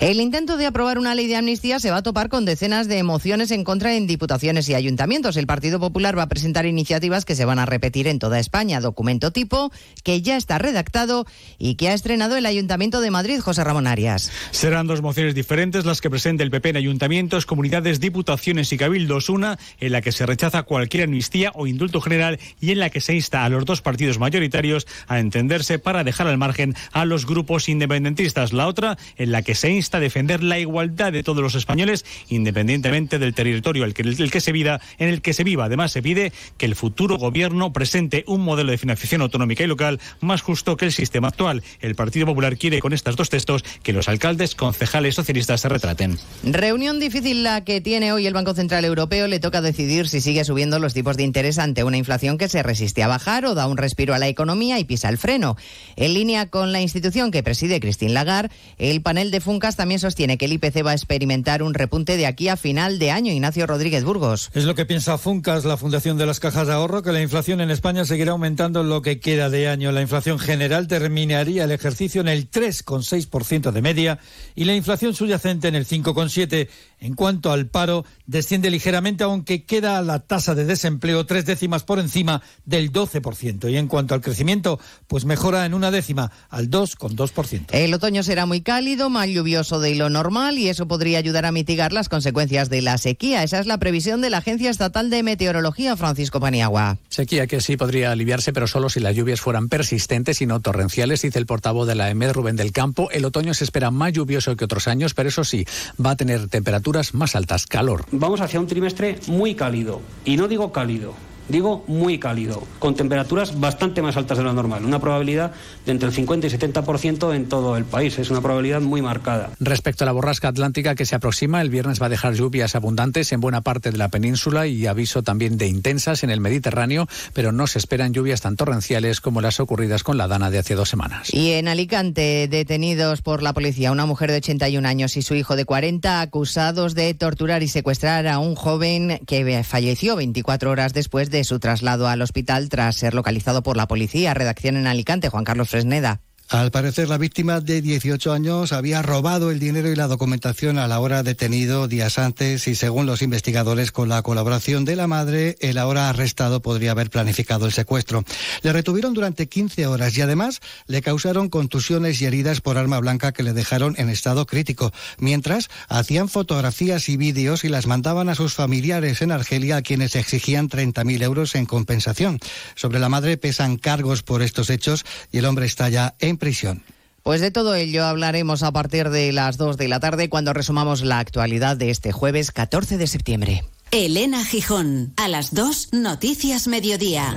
El intento de aprobar una ley de amnistía se va a topar con decenas de emociones en contra en diputaciones y ayuntamientos. El Partido Popular va a presentar iniciativas que se van a repetir en toda España. Tipo que ya está redactado y que ha estrenado el Ayuntamiento de Madrid, José Ramón Arias. Serán dos mociones diferentes las que presente el PP en ayuntamientos, comunidades, diputaciones y cabildos. Una en la que se rechaza cualquier amnistía o indulto general y en la que se insta a los dos partidos mayoritarios a entenderse para dejar al margen a los grupos independentistas. La otra en la que se insta a defender la igualdad de todos los españoles independientemente del territorio el que, el que se viva, en el que se viva. Además se pide que el futuro gobierno presente un modelo de financiación autonómica y local más justo que el sistema actual. El Partido Popular quiere con estos dos textos que los alcaldes, concejales socialistas se retraten. Reunión difícil la que tiene hoy el Banco Central Europeo. Le toca decidir si sigue subiendo los tipos de interés ante una inflación que se resiste a bajar o da un respiro a la economía y pisa el freno. En línea con la institución que preside Christine Lagarde, el panel de Funcas también sostiene que el IPC va a experimentar un repunte de aquí a final de año. Ignacio Rodríguez Burgos. Es lo que piensa Funcas, la Fundación de las Cajas de Ahorro, que la inflación en España seguirá aumentando que queda de año, la inflación general terminaría el ejercicio en el 3,6% de media y la inflación subyacente en el 5,7%. En cuanto al paro, desciende ligeramente, aunque queda la tasa de desempleo tres décimas por encima del 12%. Y en cuanto al crecimiento, pues mejora en una décima, al 2,2%. El otoño será muy cálido, más lluvioso de lo normal y eso podría ayudar a mitigar las consecuencias de la sequía. Esa es la previsión de la Agencia Estatal de Meteorología, Francisco Paniagua. Sequía que sí podría aliviarse, pero solo si las lluvias fueran persistentes y no torrenciales, dice el portavoz de la EMED, Rubén del Campo. El otoño se espera más lluvioso que otros años, pero eso sí, va a tener temperaturas más altas, calor. Vamos hacia un trimestre muy cálido. Y no digo cálido, digo muy cálido, con temperaturas bastante más altas de lo normal, una probabilidad de entre el 50 y 70% en todo el país, es una probabilidad muy marcada. Respecto a la borrasca atlántica que se aproxima, el viernes va a dejar lluvias abundantes en buena parte de la península y aviso también de intensas en el Mediterráneo, pero no se esperan lluvias tan torrenciales como las ocurridas con la Dana de hace dos semanas. Y en Alicante, detenidos por la policía, una mujer de 81 años y su hijo de 40 acusados de torturar y secuestrar a un joven que falleció 24 horas después de su traslado al hospital tras ser localizado por la policía. Redacción en Alicante, Juan Carlos Fresneda. Al parecer, la víctima de 18 años había robado el dinero y la documentación a la hora detenido días antes y, según los investigadores, con la colaboración de la madre, el ahora arrestado podría haber planificado el secuestro. Le retuvieron durante 15 horas y, además, le causaron contusiones y heridas por arma blanca que le dejaron en estado crítico, mientras hacían fotografías y vídeos y las mandaban a sus familiares en Argelia, a quienes exigían 30.000 euros en compensación. Sobre la madre pesan cargos por estos hechos y el hombre está ya en prisión. Pues de todo ello hablaremos a partir de las 2 de la tarde cuando resumamos la actualidad de este jueves 14 de septiembre. Elena Gijón, a las 2, Noticias Mediodía.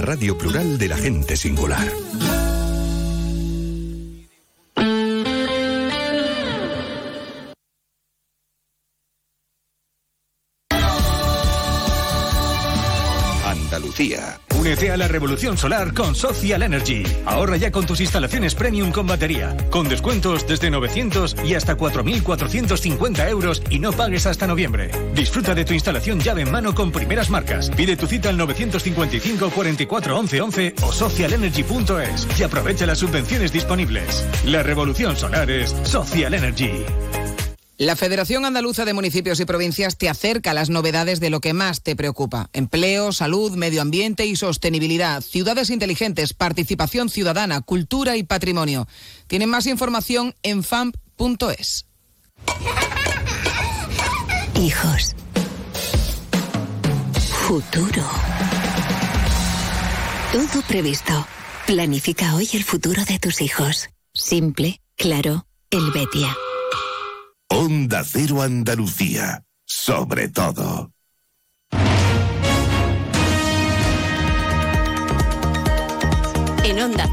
radio plural de la gente singular. A la revolución solar con Social Energy. Ahorra ya con tus instalaciones premium con batería, con descuentos desde 900 y hasta 4.450 euros y no pagues hasta noviembre. Disfruta de tu instalación llave en mano con primeras marcas. Pide tu cita al 955 44 11 11 o socialenergy.es y aprovecha las subvenciones disponibles. La revolución solar es Social Energy. La Federación Andaluza de Municipios y Provincias te acerca a las novedades de lo que más te preocupa. Empleo, salud, medio ambiente y sostenibilidad, ciudades inteligentes, participación ciudadana, cultura y patrimonio. Tienen más información en famp.es. Hijos. Futuro. Todo previsto. Planifica hoy el futuro de tus hijos. Simple, claro, Helvetia. Onda Cero Andalucía. Sobre todo. Onda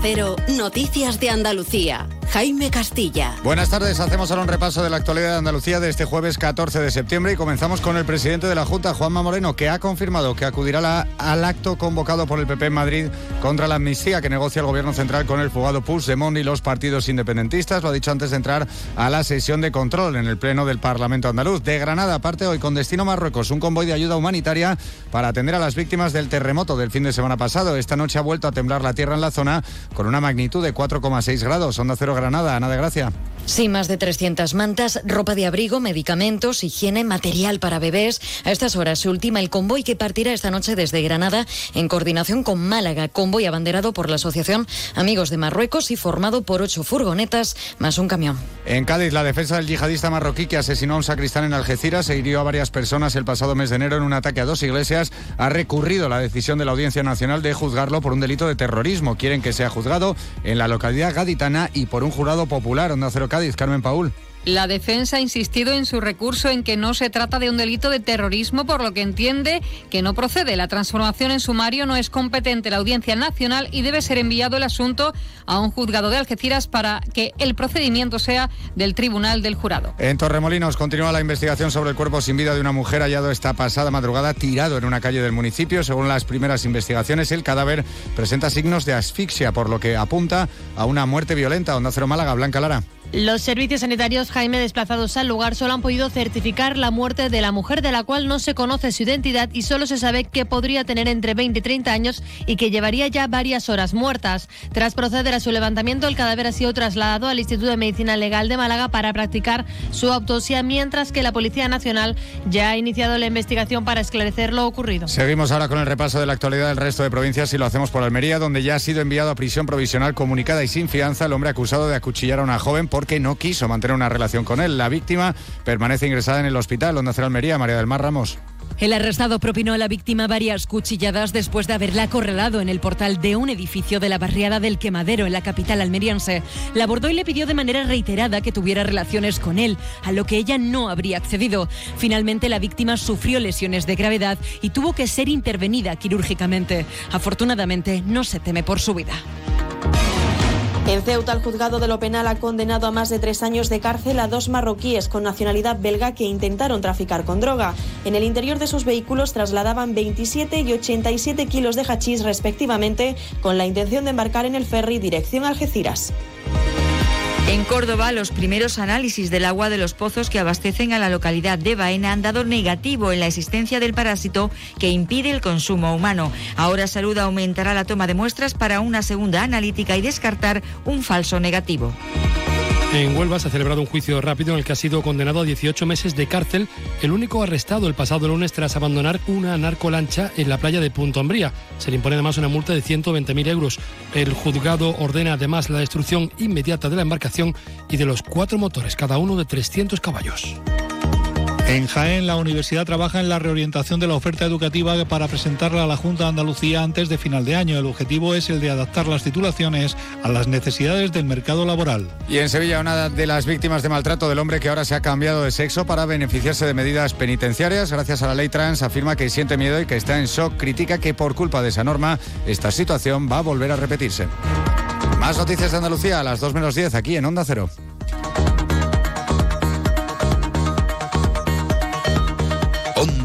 Noticias de Andalucía. Jaime Castilla. Buenas tardes, hacemos ahora un repaso de la actualidad de Andalucía de este jueves 14 de septiembre y comenzamos con el presidente de la Junta, Juanma Moreno, que ha confirmado que acudirá al acto convocado por el PP en Madrid contra la amnistía que negocia el gobierno central con el fugado Puigdemont y los partidos independentistas. Lo ha dicho antes de entrar a la sesión de control en el Pleno del Parlamento andaluz. De Granada, aparte hoy con destino Marruecos, un convoy de ayuda humanitaria para atender a las víctimas del terremoto del fin de semana pasado. Esta noche ha vuelto a temblar la tierra en la zona con una magnitud de 4,6 grados. Onda Cero Granada, Ana de Gracia. Sí, más de 300 mantas, ropa de abrigo, medicamentos, higiene, material para bebés. A estas horas se ultima el convoy que partirá esta noche desde Granada en coordinación con Málaga, convoy abanderado por la Asociación Amigos de Marruecos y formado por ocho furgonetas más un camión. En Cádiz, la defensa del yihadista marroquí que asesinó a un sacristán en Algeciras e hirió a varias personas el pasado mes de enero en un ataque a dos iglesias ha recurrido la decisión de la Audiencia Nacional de juzgarlo por un delito de terrorismo. Quieren que sea juzgado en la localidad gaditana y por un jurado popular. Onda Cero Cádiz, Carmen Paul. La defensa ha insistido en su recurso en que no se trata de un delito de terrorismo, por lo que entiende que no procede. La transformación en sumario no es competente la Audiencia Nacional y debe ser enviado el asunto a un juzgado de Algeciras para que el procedimiento sea del Tribunal del Jurado. En Torremolinos continúa la investigación sobre el cuerpo sin vida de una mujer hallado esta pasada madrugada tirado en una calle del municipio. Según las primeras investigaciones, el cadáver presenta signos de asfixia, por lo que apunta a una muerte violenta. Onda Cero Málaga, Blanca Lara. Los servicios sanitarios Jaime desplazados al lugar solo han podido certificar la muerte de la mujer de la cual no se conoce su identidad y solo se sabe que podría tener entre 20 y 30 años y que llevaría ya varias horas muertas. Tras proceder a su levantamiento, el cadáver ha sido trasladado al Instituto de Medicina Legal de Málaga para practicar su autopsia, mientras que la Policía Nacional ya ha iniciado la investigación para esclarecer lo ocurrido. Seguimos ahora con el repaso de la actualidad del resto de provincias y lo hacemos por Almería, donde ya ha sido enviado a prisión provisional comunicada y sin fianza el hombre acusado de acuchillar a una joven porque no quiso mantener una relación con él. La víctima permanece ingresada en el hospital. Onda Cero Almería, María del Mar Ramos. El arrestado propinó a la víctima varias cuchilladas después de haberla acorralado en el portal de un edificio de la barriada del Quemadero en la capital almeriense. La abordó y le pidió de manera reiterada que tuviera relaciones con él, a lo que ella no habría accedido. Finalmente la víctima sufrió lesiones de gravedad y tuvo que ser intervenida quirúrgicamente. Afortunadamente no se teme por su vida. En Ceuta, el juzgado de lo penal ha condenado a más de tres años de cárcel a dos marroquíes con nacionalidad belga que intentaron traficar con droga. En el interior de sus vehículos trasladaban 27 y 87 kilos de hachís respectivamente, con la intención de embarcar en el ferry dirección Algeciras. En Córdoba, los primeros análisis del agua de los pozos que abastecen a la localidad de Baena han dado negativo en la existencia del parásito que impide el consumo humano. Ahora Salud aumentará la toma de muestras para una segunda analítica y descartar un falso negativo. En Huelva se ha celebrado un juicio rápido en el que ha sido condenado a 18 meses de cárcel el único arrestado el pasado lunes tras abandonar una narcolancha en la playa de Punto Umbría. Se le impone además una multa de 120.000 euros. El juzgado ordena además la destrucción inmediata de la embarcación y de los cuatro motores, cada uno de 300 caballos. En Jaén, la universidad trabaja en la reorientación de la oferta educativa para presentarla a la Junta de Andalucía antes de final de año. El objetivo es el de adaptar las titulaciones a las necesidades del mercado laboral. Y en Sevilla, una de las víctimas de maltrato del hombre que ahora se ha cambiado de sexo para beneficiarse de medidas penitenciarias gracias a la ley trans, afirma que siente miedo y que está en shock. Critica que por culpa de esa norma, esta situación va a volver a repetirse. Más noticias de Andalucía a las 2 menos 10 aquí en Onda Cero.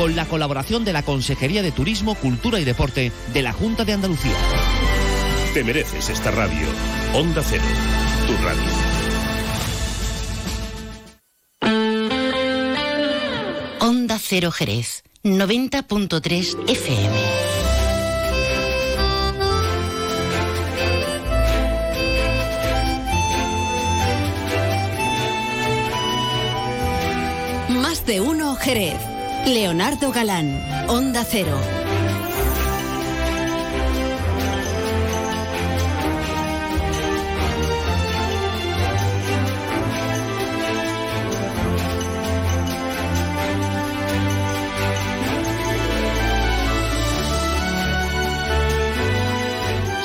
con la colaboración de la Consejería de Turismo, Cultura y Deporte de la Junta de Andalucía. Te mereces esta radio. Onda Cero, tu radio. Onda Cero Jerez, 90.3 FM. Más de uno Jerez. Leonardo Galán, Onda Cero.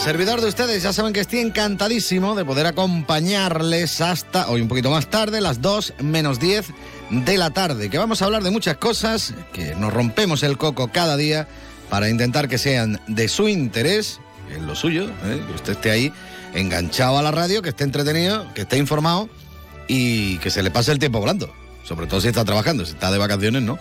Servidor de ustedes, ya saben que estoy encantadísimo de poder acompañarles hasta hoy un poquito más tarde, las 2 menos 10 de la tarde, que vamos a hablar de muchas cosas, que nos rompemos el coco cada día para intentar que sean de su interés, en lo suyo, ¿eh? que usted esté ahí enganchado a la radio, que esté entretenido, que esté informado y que se le pase el tiempo volando. Sobre todo si está trabajando, si está de vacaciones, no.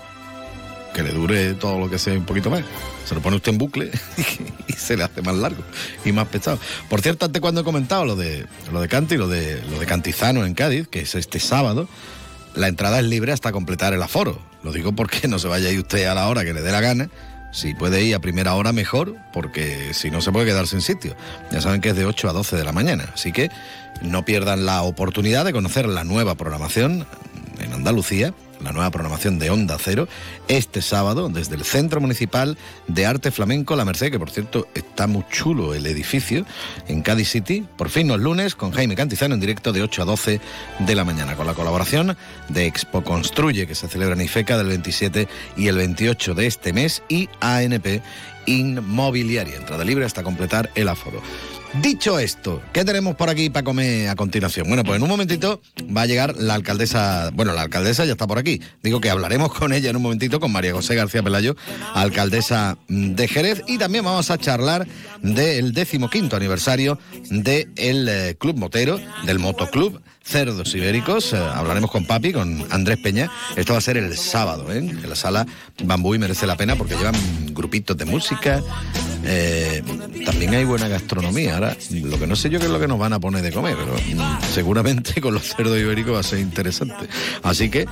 Que le dure todo lo que sea un poquito más. Se lo pone usted en bucle y se le hace más largo y más pesado. Por cierto, antes cuando he comentado lo de lo de Canti, lo de lo de Cantizano en Cádiz, que es este sábado, la entrada es libre hasta completar el aforo. Lo digo porque no se vaya ahí usted a la hora que le dé la gana. Si puede ir a primera hora, mejor, porque si no se puede quedar sin sitio. Ya saben que es de 8 a 12 de la mañana. Así que no pierdan la oportunidad de conocer la nueva programación en Andalucía, la nueva programación de Onda Cero, este sábado desde el Centro Municipal de Arte Flamenco La Merced, que por cierto está muy chulo el edificio, en Cádiz City. Por fin los lunes con Jaime Cantizano en directo de 8 a 12 de la mañana, con la colaboración de Expo Construye, que se celebra en IFECA del 27 y el 28 de este mes, y ANP Inmobiliaria. Entrada libre hasta completar el aforo. Dicho esto, ¿qué tenemos por aquí para comer a continuación? Bueno, pues en un momentito va a llegar la alcaldesa, bueno, la alcaldesa ya está por aquí. Digo que hablaremos con ella en un momentito, con María José García Pelayo, alcaldesa de Jerez, y también vamos a charlar del decimoquinto aniversario del eh, Club Motero, del Motoclub Cerdos Ibéricos. Eh, hablaremos con Papi, con Andrés Peña. Esto va a ser el sábado, ¿eh? en la sala Bambú y merece la pena porque llevan grupitos de música. Eh, también hay buena gastronomía. Ahora, lo que no sé yo qué es lo que nos van a poner de comer, pero mm, seguramente con los cerdos ibéricos va a ser interesante. Así que,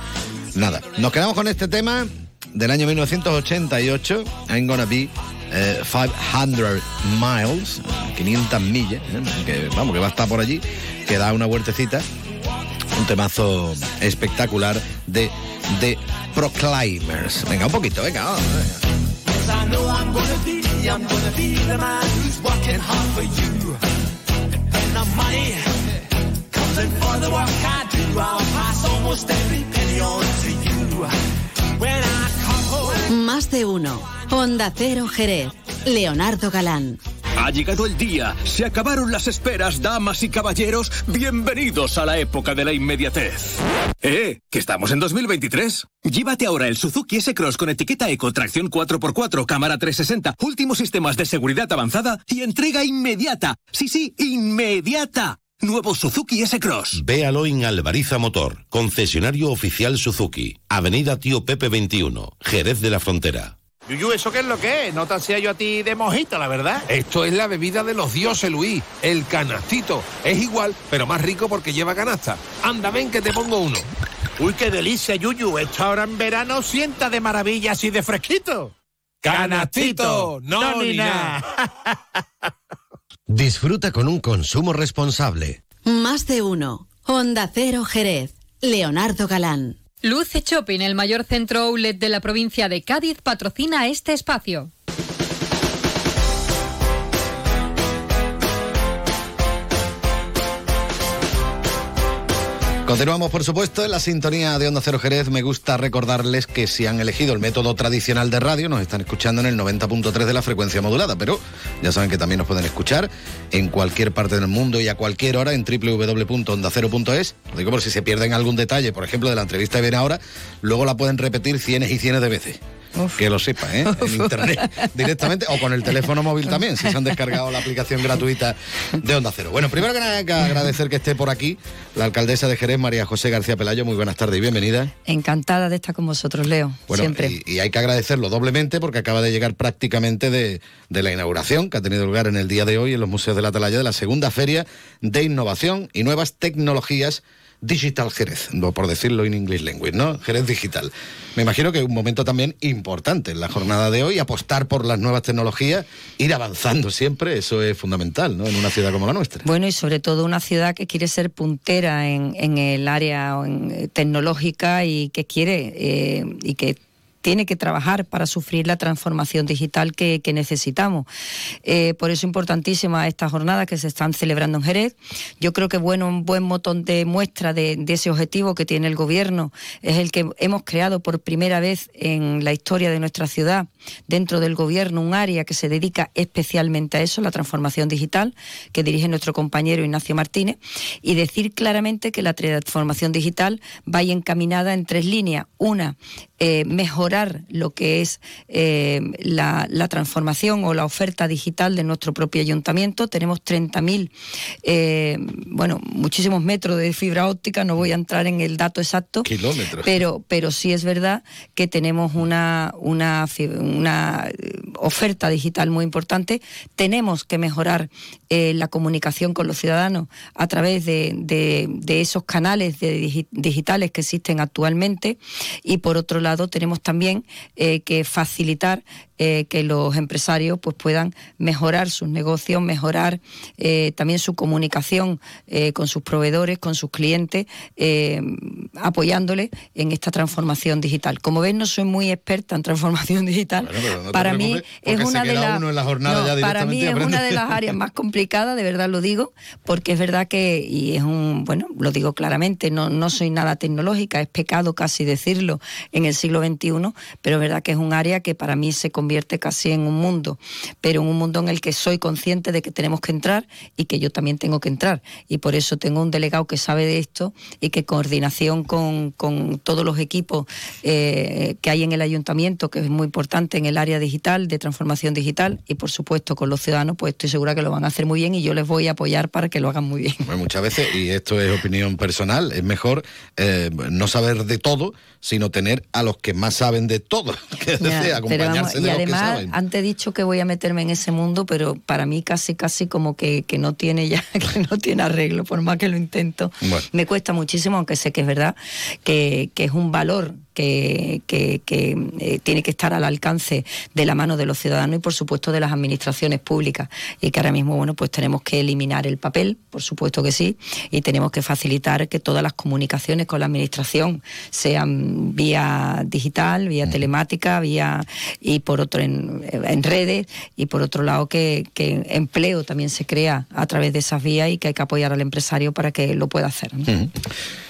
nada, nos quedamos con este tema del año 1988, I'm Gonna Be eh, 500 Miles, 500 millas, ¿eh? que vamos, que va a estar por allí, que da una vueltecita. Un temazo espectacular de The Proclaimers. Venga, un poquito, venga. vamos, venga. Be, the man who's working hard for you. And the money comes in for the work I do, I'll pass almost every penny on to you. When I. Más de uno. Onda Cero Jerez. Leonardo Galán. Ha llegado el día, se acabaron las esperas, damas y caballeros, bienvenidos a la época de la inmediatez. ¡Eh! ¿Que estamos en 2023? Llévate ahora el Suzuki S-Cross con etiqueta Eco, tracción 4x4, cámara 360, últimos sistemas de seguridad avanzada y entrega inmediata. Sí, sí, inmediata. Nuevo Suzuki S-Cross. Véalo en Alvariza Motor, concesionario oficial Suzuki, Avenida Tío Pepe 21, Jerez de la Frontera. Yuyu, ¿eso qué es lo que es? No te hacía yo a ti de mojito, la verdad. Esto es la bebida de los dioses, Luis. El canastito. Es igual, pero más rico porque lleva canasta. Anda, ven que te pongo uno. Uy, qué delicia, Yuyu. Esta hora en verano sienta de maravilla así de fresquito. ¡Canastito! No, ni nada. Disfruta con un consumo responsable. Más de uno. Onda Cero Jerez. Leonardo Galán. Luce Shopping, el mayor centro outlet de la provincia de Cádiz, patrocina este espacio. Continuamos, por supuesto, en la sintonía de Onda Cero Jerez. Me gusta recordarles que si han elegido el método tradicional de radio, nos están escuchando en el 90.3 de la frecuencia modulada, pero ya saben que también nos pueden escuchar en cualquier parte del mundo y a cualquier hora en www.ondacero.es. Lo digo por si se pierden algún detalle, por ejemplo, de la entrevista que viene ahora, luego la pueden repetir cienes y cienes de veces. Que lo sepa, ¿eh? En internet directamente o con el teléfono móvil también, si se han descargado la aplicación gratuita de Onda Cero. Bueno, primero que nada hay que agradecer que esté por aquí la alcaldesa de Jerez, María José García Pelayo. Muy buenas tardes y bienvenida. Encantada de estar con vosotros, Leo. Bueno, siempre. Y, y hay que agradecerlo doblemente porque acaba de llegar prácticamente de, de la inauguración que ha tenido lugar en el día de hoy en los museos de la Atalaya de la segunda feria de innovación y nuevas tecnologías Digital Jerez, por decirlo en English Language, ¿no? Jerez Digital. Me imagino que es un momento también importante en la jornada de hoy, apostar por las nuevas tecnologías, ir avanzando siempre, eso es fundamental, ¿no? En una ciudad como la nuestra. Bueno, y sobre todo una ciudad que quiere ser puntera en, el área eh, tecnológica y que quiere eh, y que tiene que trabajar para sufrir la transformación digital que, necesitamos. Eh, por eso importantísima esta jornada que se están celebrando en Jerez. Yo creo que bueno, un buen botón de muestra de, ese objetivo que tiene el gobierno es el que hemos creado por primera vez en la historia de nuestra ciudad, dentro del gobierno, un área que se dedica especialmente a eso, la transformación digital, que dirige nuestro compañero Ignacio Martínez, y decir claramente que la transformación digital va encaminada en tres líneas. Una, eh, lo que es eh, la, la, transformación o la oferta digital de nuestro propio ayuntamiento. Tenemos 30.000, eh, bueno, muchísimos metros de fibra óptica, no voy a entrar en el dato exacto. Kilómetros. Pero, pero sí es verdad que tenemos una, una, una oferta digital muy importante. Tenemos que mejorar la comunicación con los ciudadanos a través de, de, de esos canales de digitales que existen actualmente y por otro lado tenemos también eh, que facilitar eh, que los empresarios pues puedan mejorar sus negocios, mejorar eh, también su comunicación con sus proveedores, con sus clientes, apoyándole en esta transformación digital. Como ven, no soy muy experta en transformación digital. Bueno, no para mí es una de las no, para mí es una de las áreas más complicadas, de verdad lo digo, porque es verdad que y es un bueno lo digo claramente, no no soy nada tecnológica, es pecado casi decirlo en el siglo XXI, pero es verdad que es un área que para mí se convierte casi en un mundo, pero en un mundo en el que soy consciente de que tenemos que entrar y que yo también tengo que entrar. Y por eso tengo un delegado que sabe de esto y que coordinación con, con todos los equipos eh, que hay en el ayuntamiento, que es muy importante en el área digital, de transformación digital, y por supuesto con los ciudadanos, pues estoy segura que lo van a hacer muy bien y yo les voy a apoyar para que lo hagan muy bien. Bueno, muchas veces, y esto es opinión personal, es mejor eh, no saber de todo, sino tener a los que más saben de todo, que acompañarse y además, que antes he dicho que voy a meterme en ese mundo, pero para mí casi, casi como que, que no tiene ya, que no tiene arreglo, por más que lo intento. Bueno. Me cuesta muchísimo, aunque sé que es verdad, que, que es un valor que, que- que, eh, tiene que estar al alcance de la mano de los ciudadanos y por supuesto de las administraciones públicas y que ahora mismo bueno pues tenemos que eliminar el papel por supuesto que sí y tenemos que facilitar que todas las comunicaciones con la administración sean vía digital vía telemática vía y por otro en, en redes y por otro lado que, que empleo también se crea a través de esas vías y que hay que apoyar al empresario para que lo pueda hacer.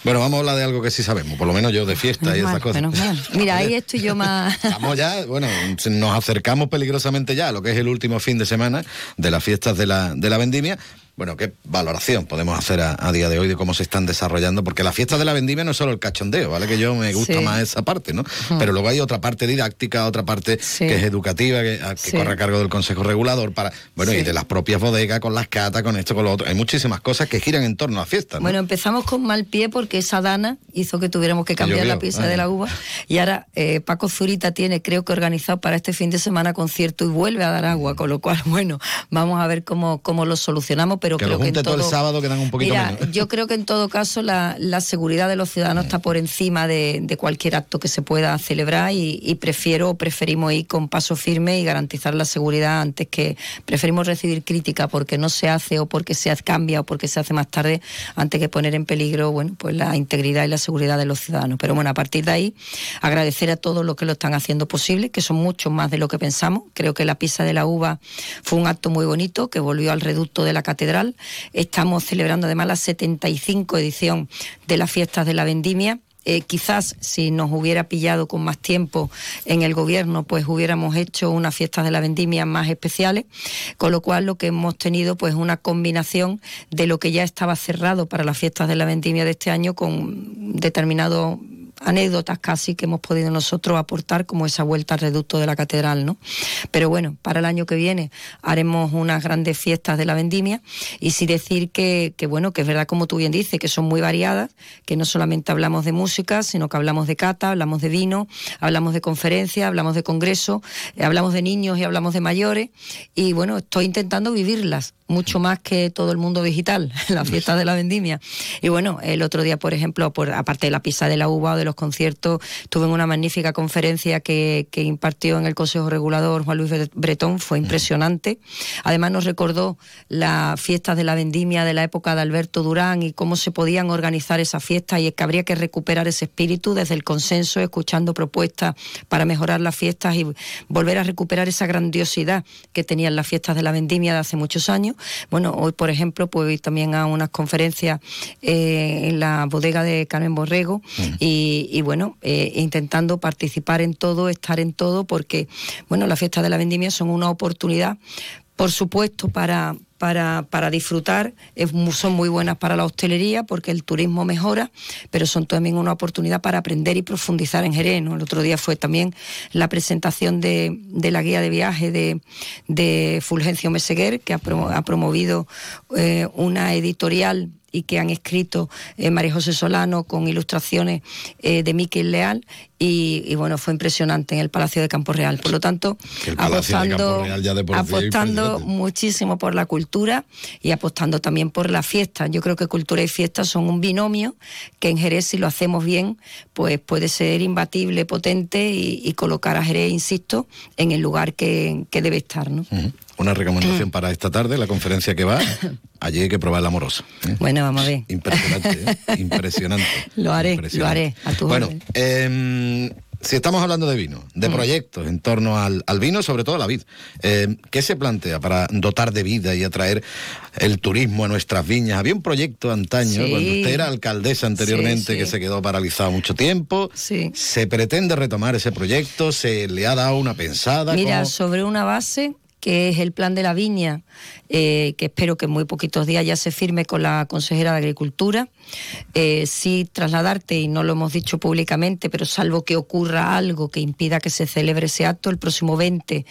Bueno, vamos a hablar de algo que sí sabemos, por lo menos yo de fiesta y esas cosas. Menos mal. Mira, ahí estoy yo más. Estamos ya, bueno, nos acercamos peligrosamente ya a lo que es el último fin de semana de las fiestas de la, de la vendimia. Bueno, ¿qué valoración podemos hacer a, a día de hoy de cómo se están desarrollando? Porque la fiesta de la vendimia no es solo el cachondeo, ¿vale? Que yo me gusta Sí. más esa parte, ¿no? Pero luego hay otra parte didáctica, otra parte que es educativa, que, a- que Sí. corre a cargo del Consejo Regulador, para bueno, y de las propias bodegas, con las catas, con esto, con lo otro. Hay muchísimas cosas que giran en torno a fiestas. ¿no? Bueno, empezamos con mal pie porque esa dana hizo que tuviéramos que cambiar la pieza ah. de la uva. Y ahora eh, Paco Zurita tiene, creo que organizado para este fin de semana concierto y vuelve a dar agua, con lo cual, bueno, vamos a ver cómo, cómo lo solucionamos, pero que creo lo que en junte todo, todo, el sábado quedan un poquito Mira, menos. yo creo que en todo caso la, la seguridad de los ciudadanos está por encima de, de cualquier acto que se pueda celebrar y, y prefiero, preferimos ir con paso firme y garantizar la seguridad antes que preferimos recibir crítica porque no se hace o porque se cambia o porque se hace más tarde antes que poner en peligro, bueno, pues la integridad y la seguridad de los ciudadanos. Pero bueno, a partir de ahí, agradecer a todos los que lo están haciendo posible, que son muchos más de lo que pensamos. Creo que la pisa de la uva fue un acto muy bonito que volvió al reducto de la catedral. Estamos celebrando además la 75 edición de las fiestas de la vendimia. Eh, quizás si nos hubiera pillado con más tiempo en el gobierno, pues hubiéramos hecho unas fiestas de la vendimia más especiales, con lo cual lo que hemos tenido pues una combinación de lo que ya estaba cerrado para las fiestas de la vendimia de este año con determinados anécdotas casi que hemos podido nosotros aportar como esa vuelta al reducto de la catedral, ¿no? Pero bueno, para el año que viene haremos unas grandes fiestas de la vendimia y sí decir que, que bueno, que es verdad como tú bien dices, que son muy variadas, que no solamente hablamos de música, sino que hablamos de cata, hablamos de vino, hablamos de conferencias, hablamos de congresos, eh, hablamos de niños y hablamos de mayores y bueno, estoy intentando vivirlas mucho más que todo el mundo digital, la fiesta de la vendimia. Y bueno, el otro día, por ejemplo, aparte de la pizza de la uva o de los conciertos, tuve una magnífica conferencia que, que impartió en el Consejo Regulador Juan Luis Bretón, fue impresionante. Además nos recordó las fiestas de la vendimia de la época de Alberto Durán y cómo se podían organizar esas fiestas y es que habría que recuperar ese espíritu desde el consenso, escuchando propuestas para mejorar las fiestas y volver a recuperar esa grandiosidad que tenían las fiestas de la vendimia de hace muchos años. Bueno, hoy, por ejemplo, ir también a unas conferencias eh, en la bodega de Carmen Borrego y, y, bueno, eh, intentando participar en todo, estar en todo, porque, bueno, las fiestas de la vendimia son una oportunidad, por supuesto, para para, para disfrutar, son muy buenas para la hostelería porque el turismo mejora, pero son también una oportunidad para aprender y profundizar en Jerez. ¿no? El otro día fue también la presentación de, de la guía de viaje de, de Fulgencio Meseguer, que ha promovido eh, una editorial y que han escrito eh, María José Solano con ilustraciones eh, de Miquel Leal y, y, bueno, fue impresionante en el Palacio de Campo Real. Por lo tanto, apostando, por apostando muchísimo por la cultura y apostando también por la fiesta. Yo creo que cultura y fiesta son un binomio que en Jerez, si lo hacemos bien, pues puede ser imbatible, potente y, y colocar a Jerez, insisto, en el lugar que, que debe estar. ¿no? Una recomendación para esta tarde, la conferencia que va, allí hay que probar la amorosa. ¿eh? Bueno, vamos a ver. Impresionante, ¿eh? impresionante. Lo haré, lo Impresionante. haré. A tu Bueno, eh, si estamos hablando de vino, de Mm. proyectos en torno al, al vino, sobre todo a la vid, eh, ¿qué se plantea para dotar de vida y atraer el turismo a nuestras viñas? Había un proyecto antaño, Sí. cuando usted era alcaldesa anteriormente, Sí, sí. que se quedó paralizado mucho tiempo. ¿Se pretende retomar ese proyecto? ¿Se le ha dado una pensada? Mira, ¿Cómo? sobre una base que es el plan de la viña, eh, que espero que en muy poquitos días ya se firme con la consejera de Agricultura. Eh, sí trasladarte, y no lo hemos dicho públicamente, pero salvo que ocurra algo que impida que se celebre ese acto, el próximo 20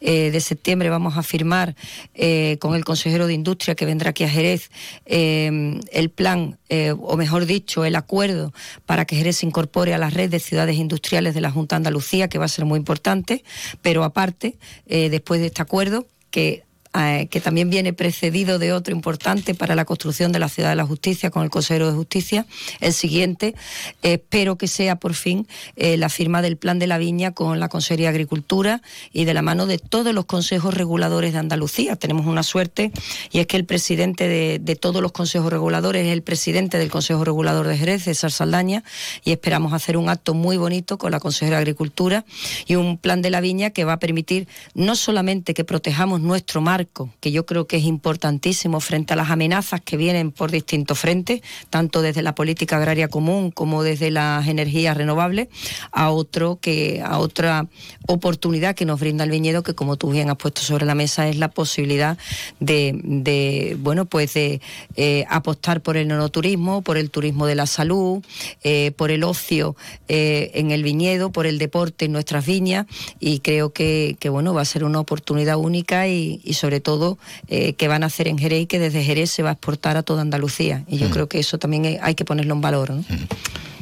eh, de septiembre vamos a firmar eh, con el consejero de Industria que vendrá aquí a Jerez eh, el plan, o mejor dicho, el acuerdo para que Jerez se incorpore a la red de ciudades industriales de la Junta de Andalucía, que va a ser muy importante, pero aparte, después de este acuerdo, que eh, que también viene precedido de otro importante para la construcción de la ciudad de la justicia con el consejero de justicia. El siguiente, espero que sea por fin la firma del plan de la viña con la Consejería de Agricultura y de la mano de todos los consejos reguladores de Andalucía. Tenemos una suerte y es que el presidente de, de todos los consejos reguladores es el presidente del Consejo Regulador de Jerez, César Saldaña, y esperamos hacer un acto muy bonito con la consejera de Agricultura y un plan de la viña que va a permitir no solamente que protejamos nuestro marco, que yo creo que es importantísimo frente a las amenazas que vienen por distintos frentes, tanto desde la política agraria común como desde las energías renovables, a otro que a otra oportunidad que nos brinda el viñedo, que como tú bien has puesto sobre la mesa es la posibilidad de, bueno pues de eh, apostar por el nonoturismo, por el turismo de la salud, eh, por el ocio eh, en el viñedo, por el deporte en nuestras viñas y creo que, bueno va a ser una oportunidad única y, sobre todo que van a hacer en Jerez y que desde Jerez se va a exportar a toda Andalucía y yo mm. creo que eso también hay que ponerlo en valor. ¿no? Mm.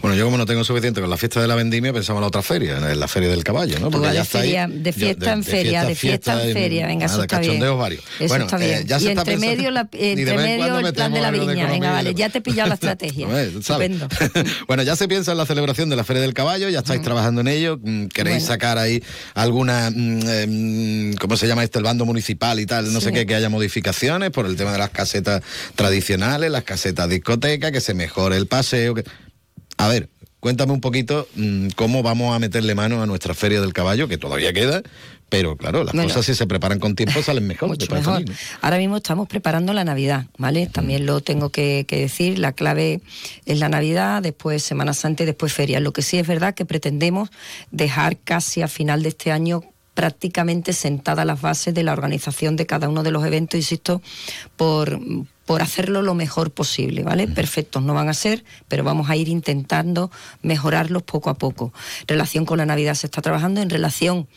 Bueno, yo como no tengo suficiente con la fiesta de la vendimia, pensaba en la otra feria, en la feria del caballo, ¿no? Porque ya está ahí, de fiesta en feria, de fiesta, en feria, venga, eso está bien. varios. Eso bueno, está bien. Eh, ya y entre medio, la, entre medio el plan de la viña, venga, vale, ya te he pillado la estrategia. Estupendo. bueno, ya se piensa en la celebración de la feria del caballo, ya estáis trabajando en ello, mm, queréis sacar ahí alguna, mm, em, ¿cómo se llama esto? El bando municipal y tal, no sé qué, que haya modificaciones por el tema de las casetas tradicionales, las casetas discotecas, que se mejore el paseo. Que... A ver, Cuéntame un poquito mm, cómo vamos a meterle mano a nuestra feria del caballo, que todavía queda, pero claro, las cosas si se preparan con tiempo salen mejor. Mucho mejor. Ahora mismo estamos preparando la Navidad, ¿vale? También lo tengo que, decir, la clave es la Navidad, después Semana Santa y después feria. Lo que sí es verdad que pretendemos dejar casi a final de este año prácticamente sentadas las bases de la organización de cada uno de los eventos, insisto, por, por hacerlo lo mejor posible, ¿vale? Perfectos no van a ser, pero vamos a ir intentando mejorarlos poco a poco. En relación con la Navidad se está trabajando, en relación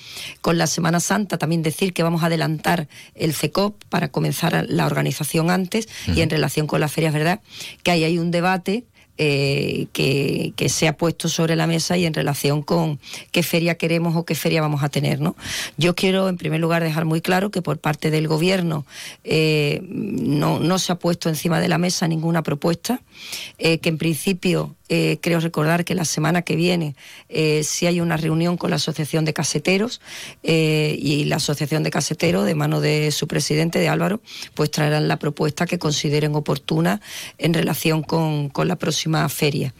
con la Semana Santa también decir que vamos a adelantar el CECOP para comenzar la organización antes y en relación con las ferias, ¿verdad? Que ahí hay un debate eh, que, se ha puesto sobre la mesa y en relación con qué feria queremos o qué feria vamos a tener. ¿no? Yo quiero, en primer lugar, dejar muy claro que por parte del Gobierno eh, no, no, se ha puesto encima de la mesa ninguna propuesta, eh, que en principio eh, creo recordar que la semana que viene eh, si hay una reunión con la Asociación de Caseteros eh, y la Asociación de Caseteros, de mano de su presidente, de Álvaro, pues traerán la propuesta que consideren oportuna en relación con, la próxima feria.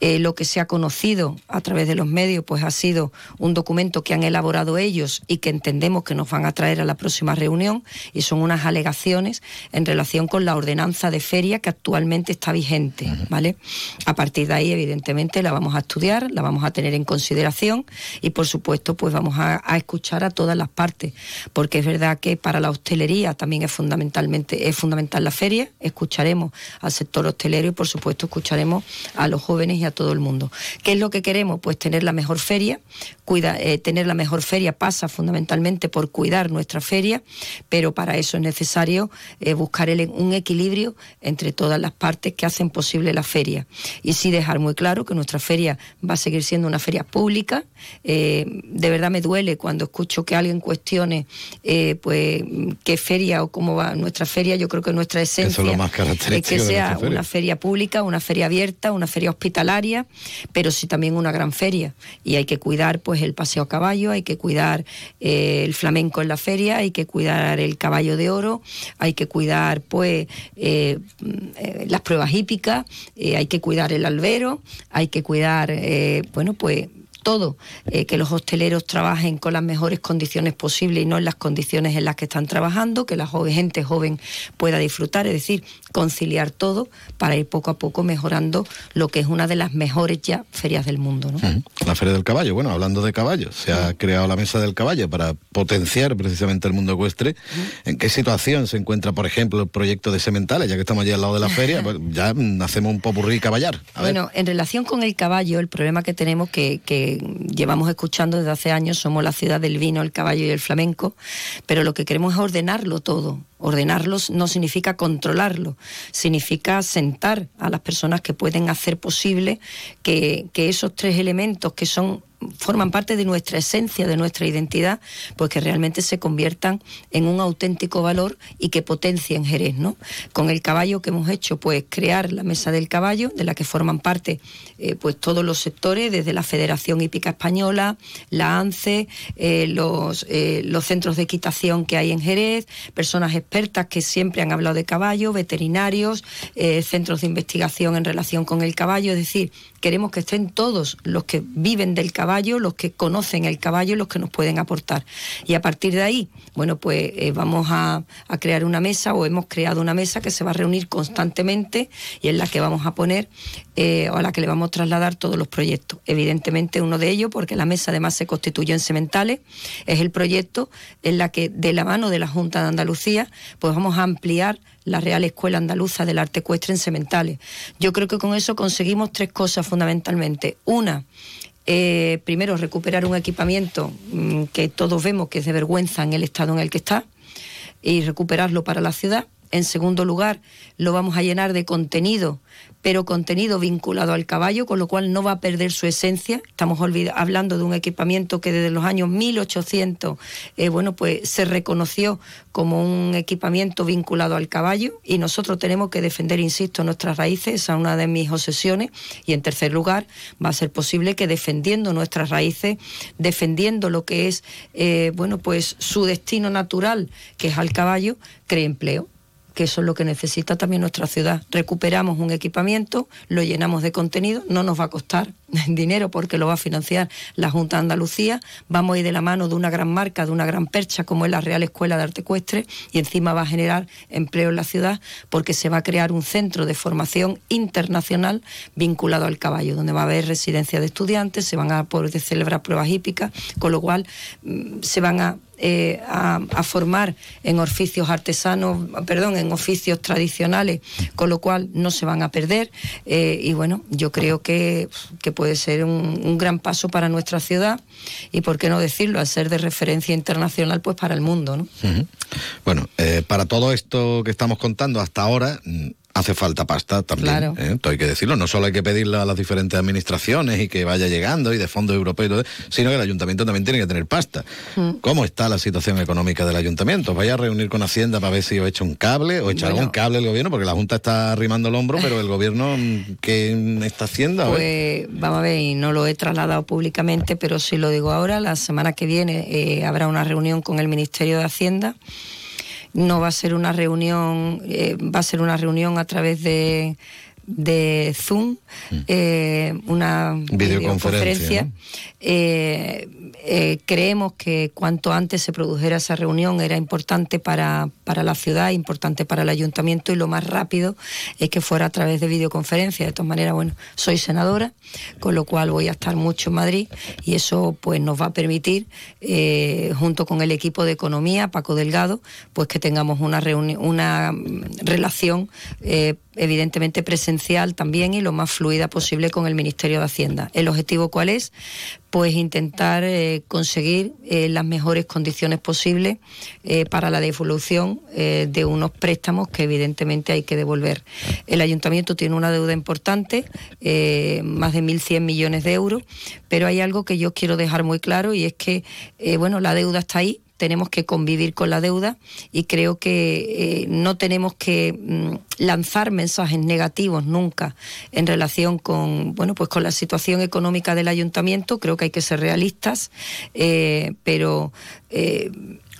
lo que se ha conocido a través de los medios pues ha sido un documento que han elaborado ellos y que entendemos que nos van a traer a la próxima reunión y son unas alegaciones en relación con la ordenanza de feria que actualmente está vigente, ¿vale? A partir de ahí, evidentemente, la vamos a estudiar, la vamos a tener en consideración y, por supuesto, pues vamos a, escuchar a todas las partes, porque es verdad que para la hostelería también es fundamentalmente es fundamental la feria. Escucharemos al sector hostelero y, por supuesto, escucharemos a los jóvenes y a todo el mundo. ¿Qué es lo que queremos? Pues tener la mejor feria. Eh, tener la mejor feria pasa fundamentalmente por cuidar nuestra feria, pero para eso es necesario eh, buscar un equilibrio entre todas las partes que hacen posible la feria. Y si de dejar muy claro que nuestra feria va a seguir siendo una feria pública. Eh, de verdad me duele cuando escucho que alguien cuestione eh, pues qué feria o cómo va nuestra feria. Yo creo que nuestra esencia es, que sea una feria pública, una feria abierta, una feria hospitalaria, pero sí también una gran feria. Y hay que cuidar pues el paseo a caballo, hay que cuidar eh, el flamenco en la feria, hay que cuidar el caballo de oro, hay que cuidar pues las pruebas hípicas, hay que cuidar el albergue hay que cuidar, eh, bueno, pues todo, eh, que los hosteleros trabajen con las mejores condiciones posibles y no en las condiciones en las que están trabajando, que la gente joven pueda disfrutar, es decir, conciliar todo para ir poco a poco mejorando lo que es una de las mejores ya ferias del mundo. ¿no? La Feria del Caballo, bueno, hablando de caballos, se ha creado la Mesa del Caballo para potenciar precisamente el mundo ecuestre. ¿En qué situación se encuentra, por ejemplo, el proyecto de Sementales, ya que estamos allí al lado de la feria? Pues ya hacemos un popurrí caballar. bueno, en relación con el caballo, el problema que tenemos que, que llevamos escuchando desde hace años, somos la ciudad del vino, el caballo y el flamenco, pero lo que queremos es ordenarlo todo. Ordenarlos no significa controlarlo, significa sentar a las personas que pueden hacer posible que, esos tres elementos que son forman parte de nuestra esencia, de nuestra identidad, pues que realmente se conviertan en un auténtico valor y que potencien Jerez, ¿no? Con el caballo que hemos hecho, pues crear la mesa del caballo, de la que forman parte eh, pues todos los sectores, desde la Federación Hípica Española, la ANCE, eh, los, eh, los centros de equitación que hay en Jerez, personas expertas que siempre han hablado de caballo, veterinarios, centros de investigación en relación con el caballo, es decir, queremos que estén todos los que viven del caballo, los que conocen el caballo, los que nos pueden aportar. Y a partir de ahí, bueno, pues vamos a, a crear una mesa o hemos creado una mesa que se va a reunir constantemente y en la que vamos a poner eh, o a la que le vamos a trasladar todos los proyectos. Evidentemente uno de ellos, porque la mesa además se constituyó en Sementales, es el proyecto en la que de la mano de la Junta de Andalucía, pues vamos a ampliar la Real Escuela Andaluza del Arte Ecuestre en Sementales. Yo creo que con eso conseguimos tres cosas fundamentalmente. Una, eh, primero, recuperar un equipamiento mm, que todos vemos que es de vergüenza en el estado en el que está y recuperarlo para la ciudad. En segundo lugar, lo vamos a llenar de contenido pero contenido vinculado al caballo, con lo cual no va a perder su esencia. Estamos hablando de un equipamiento que desde los años 1800, eh, bueno, pues se reconoció como un equipamiento vinculado al caballo y nosotros tenemos que defender, insisto, nuestras raíces, esa es una de mis obsesiones. Y en tercer lugar, va a ser posible que defendiendo nuestras raíces, defendiendo lo que es, eh, bueno, pues su destino natural, que es al caballo, cree empleo que eso es lo que necesita también nuestra ciudad. Recuperamos un equipamiento, lo llenamos de contenido, no nos va a costar dinero porque lo va a financiar la Junta de Andalucía, vamos a ir de la mano de una gran marca, de una gran percha como es la Real Escuela de Arte Ecuestre y encima va a generar empleo en la ciudad porque se va a crear un centro de formación internacional vinculado al caballo, donde va a haber residencia de estudiantes, se van a poder celebrar pruebas hípicas, con lo cual mm, se van a eh, a, formar en oficios artesanos, perdón, en oficios tradicionales, con lo cual no se van a perder. Eh, y bueno, yo creo que, puede ser un, gran paso para nuestra ciudad y, por qué no decirlo, al ser de referencia internacional, pues para el mundo. ¿no? Bueno, eh, para todo esto que estamos contando hasta ahora, hace falta pasta también. Claro. ¿eh? hay que decirlo. No solo hay que pedirla a las diferentes administraciones y que vaya llegando y de fondos europeos, sino que el ayuntamiento también tiene que tener pasta. Mm. ¿Cómo está la situación económica del ayuntamiento? ¿Vaya a reunir con Hacienda para ver si he hecho un cable o echar un cable el gobierno? Porque la Junta está arrimando el hombro, pero el gobierno, ¿qué está haciendo? pues vamos a ver, y no lo he trasladado públicamente, pero sí lo digo ahora. La semana que viene eh, habrá una reunión con el Ministerio de Hacienda no va a ser una reunión, eh, va a ser una reunión a través de, de Zoom, mm. eh, una videoconferencia. Eh, eh, creemos que cuanto antes se produjera esa reunión era importante para, para, la ciudad, importante para el ayuntamiento y lo más rápido es que fuera a través de videoconferencia. De todas maneras, bueno, soy senadora, con lo cual voy a estar mucho en Madrid y eso pues nos va a permitir, eh, junto con el equipo de economía, Paco Delgado, pues que tengamos una, una relación eh, evidentemente presencial también y lo más fluida posible con el Ministerio de Hacienda. ¿El objetivo cuál es? Pues intentar eh, conseguir eh, las mejores condiciones posibles eh, para la devolución de unos préstamos que evidentemente hay que devolver. El ayuntamiento tiene una deuda importante, más de 1.100 millones de euros, pero hay algo que yo quiero dejar muy claro y es que, bueno, la deuda está ahí, tenemos que convivir con la deuda y creo que eh, no tenemos que mm, lanzar mensajes negativos nunca en relación con bueno pues con la situación económica del ayuntamiento. Creo que hay que ser realistas eh, pero eh,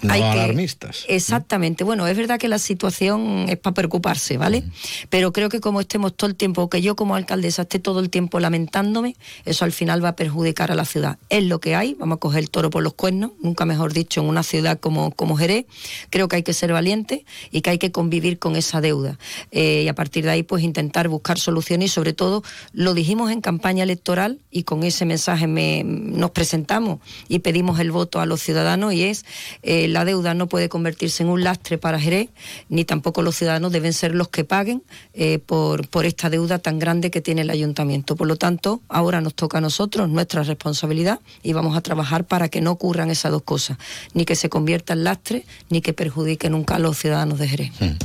no alarmistas. exactamente. Bueno, es verdad que la situación es para preocuparse, ¿vale? Pero creo que como estemos todo el tiempo, que yo como alcaldesa esté todo el tiempo lamentándome, eso al final va a perjudicar a la ciudad. Es lo que hay, vamos a coger el toro por los cuernos, nunca mejor dicho, en una ciudad como, como Jerez. Creo que hay que ser valiente y que hay que convivir con esa deuda. Eh, y a partir de ahí, pues intentar buscar soluciones y sobre todo, lo dijimos en campaña electoral y con ese mensaje me, nos presentamos y pedimos el voto a los ciudadanos y es... Eh, la deuda no puede convertirse en un lastre para Jerez, ni tampoco los ciudadanos deben ser los que paguen eh, por, por esta deuda tan grande que tiene el ayuntamiento. Por lo tanto, ahora nos toca a nosotros nuestra responsabilidad y vamos a trabajar para que no ocurran esas dos cosas, ni que se convierta en lastre, ni que perjudique nunca a los ciudadanos de Jerez. Hmm.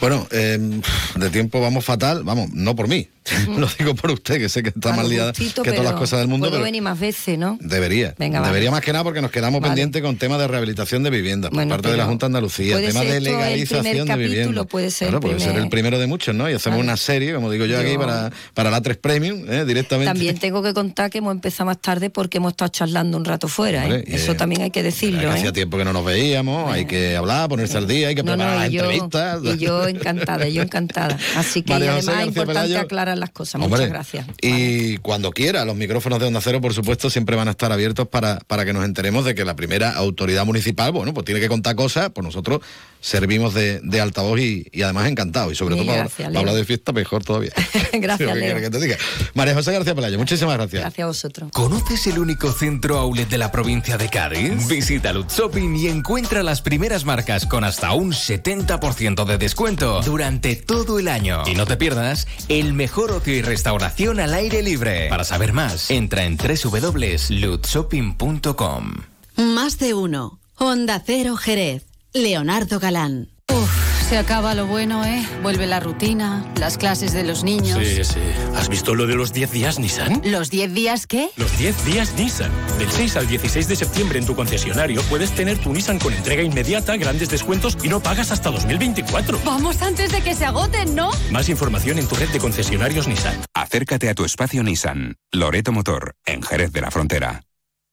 Bueno, em, de tiempo vamos fatal, vamos, no por mí, Lo digo por usted, que sé que está más liada que todas las cosas del mundo, Puedo pero venir más veces, ¿no? debería. Venga, vale. debería más que nada porque nos quedamos Vale. pendientes con temas de rehabilitación de viviendas por Bueno, parte de la Junta de Andalucía, temas de el legalización primer de capítulo, viviendas. puede ser Claro, el puede ser el primero de muchos, ¿no? Y hacemos Vale. una serie, como digo yo, aquí para, para la 3 Premium, ¿eh? directamente. También tengo que contar que hemos empezado más tarde porque hemos estado charlando un rato fuera. ¿eh? Y, Eso eh, también hay que decirlo. Que hacía tiempo que no nos veíamos, hay que hablar, ponerse al día, hay que preparar no, las yo, entrevistas. y yo encantada, yo encantada. Así que y además es importante aclarar las cosas. Hombre, Muchas gracias. Y cuando quiera, los micrófonos de Onda Cero, por supuesto, siempre van a estar abiertos para, para que nos enteremos de que la primera autoridad municipal, bueno, pues tiene que contar cosas, pues nosotros servimos de, de altavoz y, y además encantados. Y sobre todo para, gracias, para Leo. hablar de fiesta, mejor todavía. gracias, que Leo. que te diga. María José García Pelayo, muchísimas gracias. Gracias a vosotros. ¿Conoces el único centro outlet de la provincia de Cádiz? Visita Lutz Shopping y encuentra las primeras marcas con hasta un 70% de descuento durante todo el año. Y no te pierdas el mejor ocio y restauración al aire libre. Para saber más, entra en www.lutzshopping.com. Más de uno. Honda Cero Jerez. Leonardo Galán. Se acaba lo bueno, ¿eh? Vuelve la rutina, las clases de los niños. Sí, sí. ¿Has visto lo de los 10 días Nissan? ¿Los 10 días qué? Los 10 días Nissan. Del 6 al 16 de septiembre en tu concesionario puedes tener tu Nissan con entrega inmediata, grandes descuentos y no pagas hasta 2024. Vamos antes de que se agoten, ¿no? Más información en tu red de concesionarios Nissan. Acércate a tu espacio Nissan. Loreto Motor, en Jerez de la Frontera.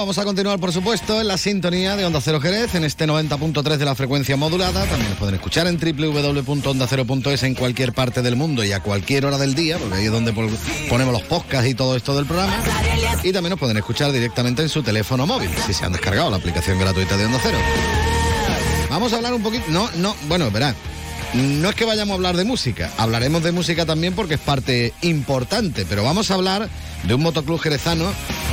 Vamos a continuar, por supuesto, en la sintonía de Onda Cero Jerez, en este 90.3 de la frecuencia modulada. También nos pueden escuchar en www.ondacero.es en cualquier parte del mundo y a cualquier hora del día, porque ahí es donde ponemos los podcasts y todo esto del programa. Y también nos pueden escuchar directamente en su teléfono móvil, si se han descargado la aplicación gratuita de Onda Cero. Vamos a hablar un poquito. No, no, bueno, verá. No es que vayamos a hablar de música, hablaremos de música también porque es parte importante, pero vamos a hablar de un motoclub jerezano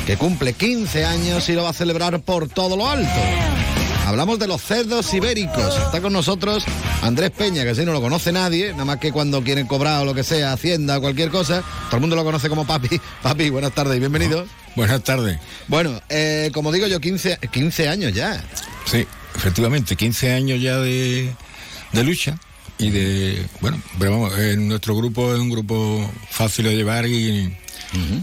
que cumple 15 años y lo va a celebrar por todo lo alto. Hablamos de los cerdos ibéricos. Está con nosotros Andrés Peña, que si no lo conoce nadie, nada más que cuando quieren cobrar o lo que sea, Hacienda o cualquier cosa, todo el mundo lo conoce como Papi. Papi, buenas tardes y bienvenido. Buenas tardes. Bueno, eh, como digo yo, 15, 15 años ya. Sí, efectivamente, 15 años ya de, de lucha y de, bueno, pero vamos, eh, nuestro grupo es un grupo fácil de llevar y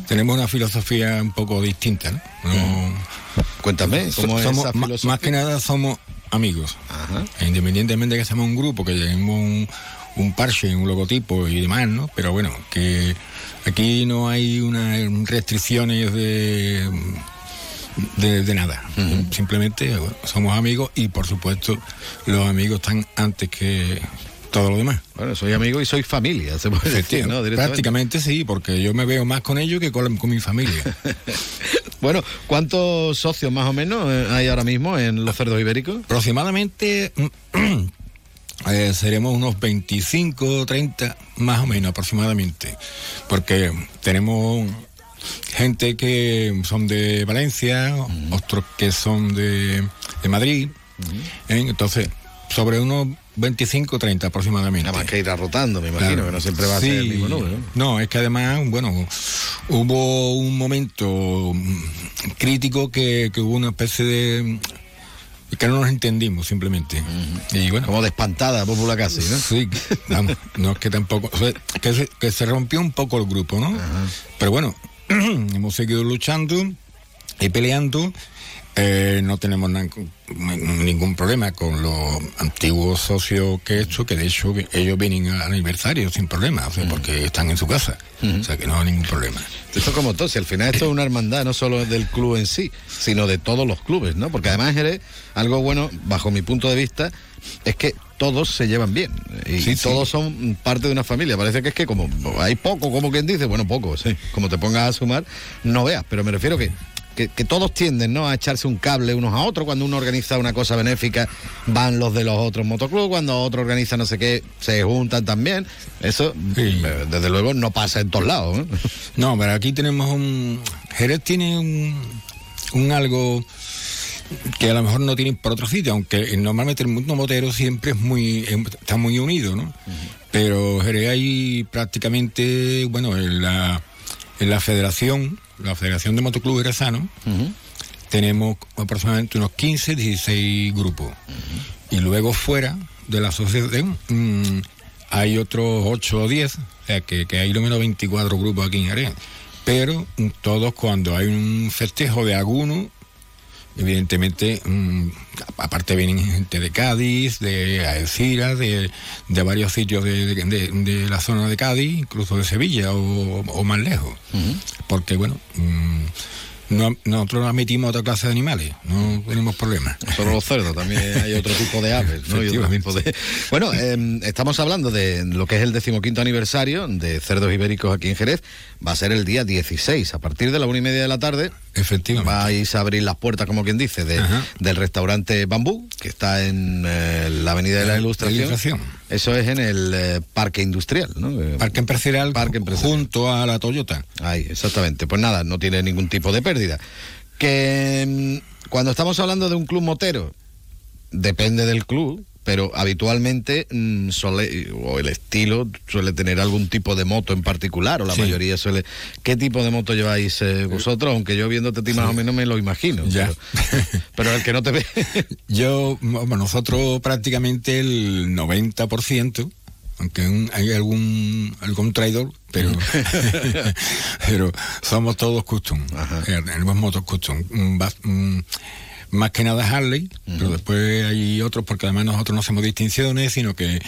tenemos una filosofía un poco distinta, ¿no? No- Cuéntame. Más que nada somos amigos. E Independientemente de que seamos un grupo, que llevemos un, un parche, un logotipo y demás, ¿no? Pero bueno, que aquí no hay unas restricciones de, de, de nada. Simplemente bueno, somos amigos y por supuesto los amigos están antes que todo lo demás. Bueno, soy amigo y soy familia, se puede decir, ¿no? Prácticamente sí, porque yo me veo más con ellos que con, con mi familia. Bueno, ¿cuántos socios más o menos eh, hay ahora mismo en los cerdos ibéricos? Aproximadamente eh, seremos unos 25, 30, más o menos aproximadamente. Porque tenemos gente que son de Valencia, otros que son de, de Madrid. ¿eh? Entonces, sobre unos 25, 30 aproximadamente. Nada más que irá rotando, me imagino, que no siempre va a ser el mismo número. No, es que además, bueno, hubo un momento crítico que, que hubo una especie de que no nos entendimos simplemente. Y bueno, Como de espantada, popular casi, ¿no? Sí, vamos, no es que tampoco, o sea, que, se, que se rompió un poco el grupo, ¿no? Pero bueno, hemos seguido luchando y peleando Eh, no tenemos ningún problema con los antiguos socios que he hecho, que de hecho ellos vienen al aniversario sin problema, o sea, porque están en su casa. O sea que no hay ningún problema. Esto es como todo, si al final esto es una hermandad, no solo del club en sí, sino de todos los clubes, ¿no? Porque además Jerez, algo bueno, bajo mi punto de vista, es que todos se llevan bien y Sí, sí. todos son parte de una familia. Parece que es que como hay poco, como quien dice, bueno, poco, sí. Como te pongas a sumar, no veas, pero me refiero que que, que todos tienden ¿no? a echarse un cable unos a otros. Cuando uno organiza una cosa benéfica, van los de los otros motoclubs. Cuando otro organiza no sé qué, se juntan también. Eso, eh, desde luego, no pasa en todos lados. ¿eh? No, pero aquí tenemos un... Jerez tiene un, un algo que a lo mejor no tienen por otro sitio, aunque normalmente el mundo motero siempre es muy está muy unido, ¿no? Pero Jerez hay prácticamente, bueno, en la, en la federación, la Federación de Motoclubes Jerezano, tenemos aproximadamente unos 15, 16 grupos. Y luego fuera de la asociación mm, hay otros 8 o 10, o sea que, que hay lo menos 24 grupos aquí en Jerez. Pero mm, todos cuando hay un festejo de alguno, evidentemente, mm, aparte vienen gente de Cádiz, de Algeciras, de, de varios sitios de, de- la zona de Cádiz, incluso de Sevilla o, o más lejos. Porque, bueno, mm, no, nosotros no admitimos otra clase de animales, no tenemos problemas. Solo los cerdos, también hay otro tipo de aves, ¿no? Y otro tipo de- Bueno, eh, estamos hablando de lo que es el decimoquinto aniversario de cerdos ibéricos aquí en Jerez. Va a ser el día 16, a partir de la una y media de la tarde. Efectivamente. Vais a abrir las puertas, como quien dice, de- del restaurante Bambú, que está en eh, la Avenida de la La Ilustración. Ilustración. Eso es en el eh, Parque Industrial, ¿no? Eh, Parque Empresarial, junto a la Toyota. Ahí, exactamente. Pues nada, no tiene ningún tipo de pérdida. Que mm, cuando estamos hablando de un club motero, depende del club, pero habitualmente mm, suele, o el estilo suele tener algún tipo de moto en particular, o la Sí. mayoría suele. ¿Qué tipo de moto lleváis eh, vosotros? Aunque yo viéndote a ti más o menos me lo imagino. Ya. Pero, pero el que no te ve. Yo, bueno, nosotros prácticamente el 90%, aunque un- hay algún algún traidor, pero pero somos todos custom. Eh, Tenemos motos custom. Más que nada Harley, pero después hay otros, porque además nosotros no hacemos distinciones, sino que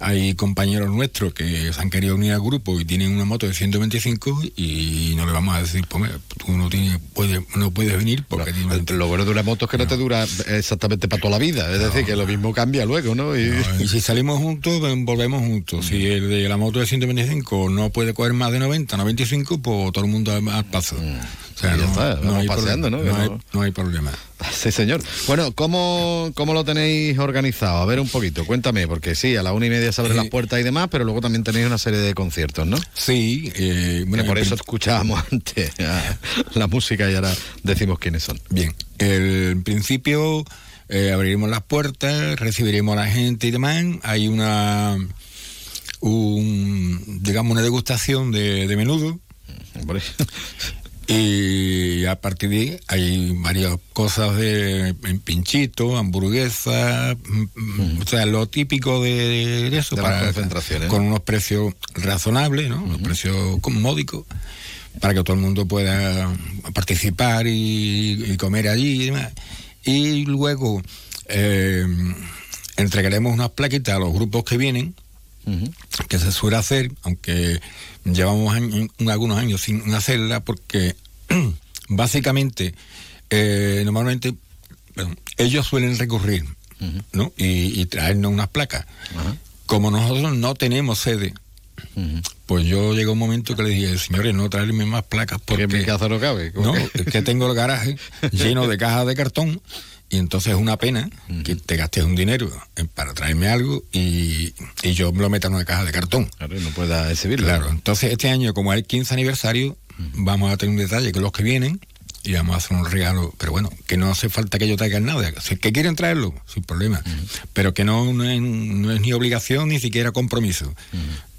hay compañeros nuestros que se han querido unir al grupo y tienen una moto de 125 y no le vamos a decir, pues tú no, tienes, puedes, no puedes venir porque... Lo bueno de una moto es que no te dura exactamente para toda la vida. Es decir, que lo mismo cambia luego, ¿no? Y... Y si salimos juntos, volvemos juntos. Si el de la moto de 125 no puede coger más de 90, 95, pues todo el mundo al paso. O sea, no, está, no vamos hay paseando, problema, ¿no? No, hay, No- no hay problema. Sí, señor. Bueno, ¿cómo, ¿cómo lo tenéis organizado? A ver un poquito, cuéntame, porque sí, a la una y media se abren las puertas y demás, pero luego también tenéis una serie de conciertos, ¿no? Sí, eh, bueno, Que por eso escuchábamos antes la música y ahora decimos quiénes son. Bien, el- en principio eh, abriremos las puertas, recibiremos a la gente y demás. Hay una, un, digamos, una degustación de, de menudo. Y a partir de ahí hay varias cosas de pinchito, hamburguesa, mm, mm, o sea, lo típico de, eso, De las concentraciones, con ¿no? unos precios razonables, ¿no? unos precios módicos, para que todo el mundo pueda participar y, y comer allí y demás. Y luego eh, entregaremos unas plaquitas a los grupos que vienen, que se suele hacer, aunque llevamos años- algunos años sin hacerla, porque básicamente, eh, normalmente, ellos suelen recurrir, ¿no? Y, y traernos unas placas. Como nosotros no tenemos sede, pues yo llegó un momento que le dije, señores, no traerme más placas porque... mi casa no cabe. ¿cómo No, que tengo el garaje lleno de cajas de cartón y entonces es una pena que te gastes un dinero para traerme algo y, y yo me lo meta en una caja de cartón. Claro, no pueda exhibirlo. Claro, entonces este año, como es el 15 aniversario, vamos a tener un detalle con los que vienen y vamos a hacer un regalo, pero bueno, que no hace falta que ellos traigan nada, si que quieren traerlo, sin problema, pero que no, no, es, no es ni obligación ni siquiera compromiso.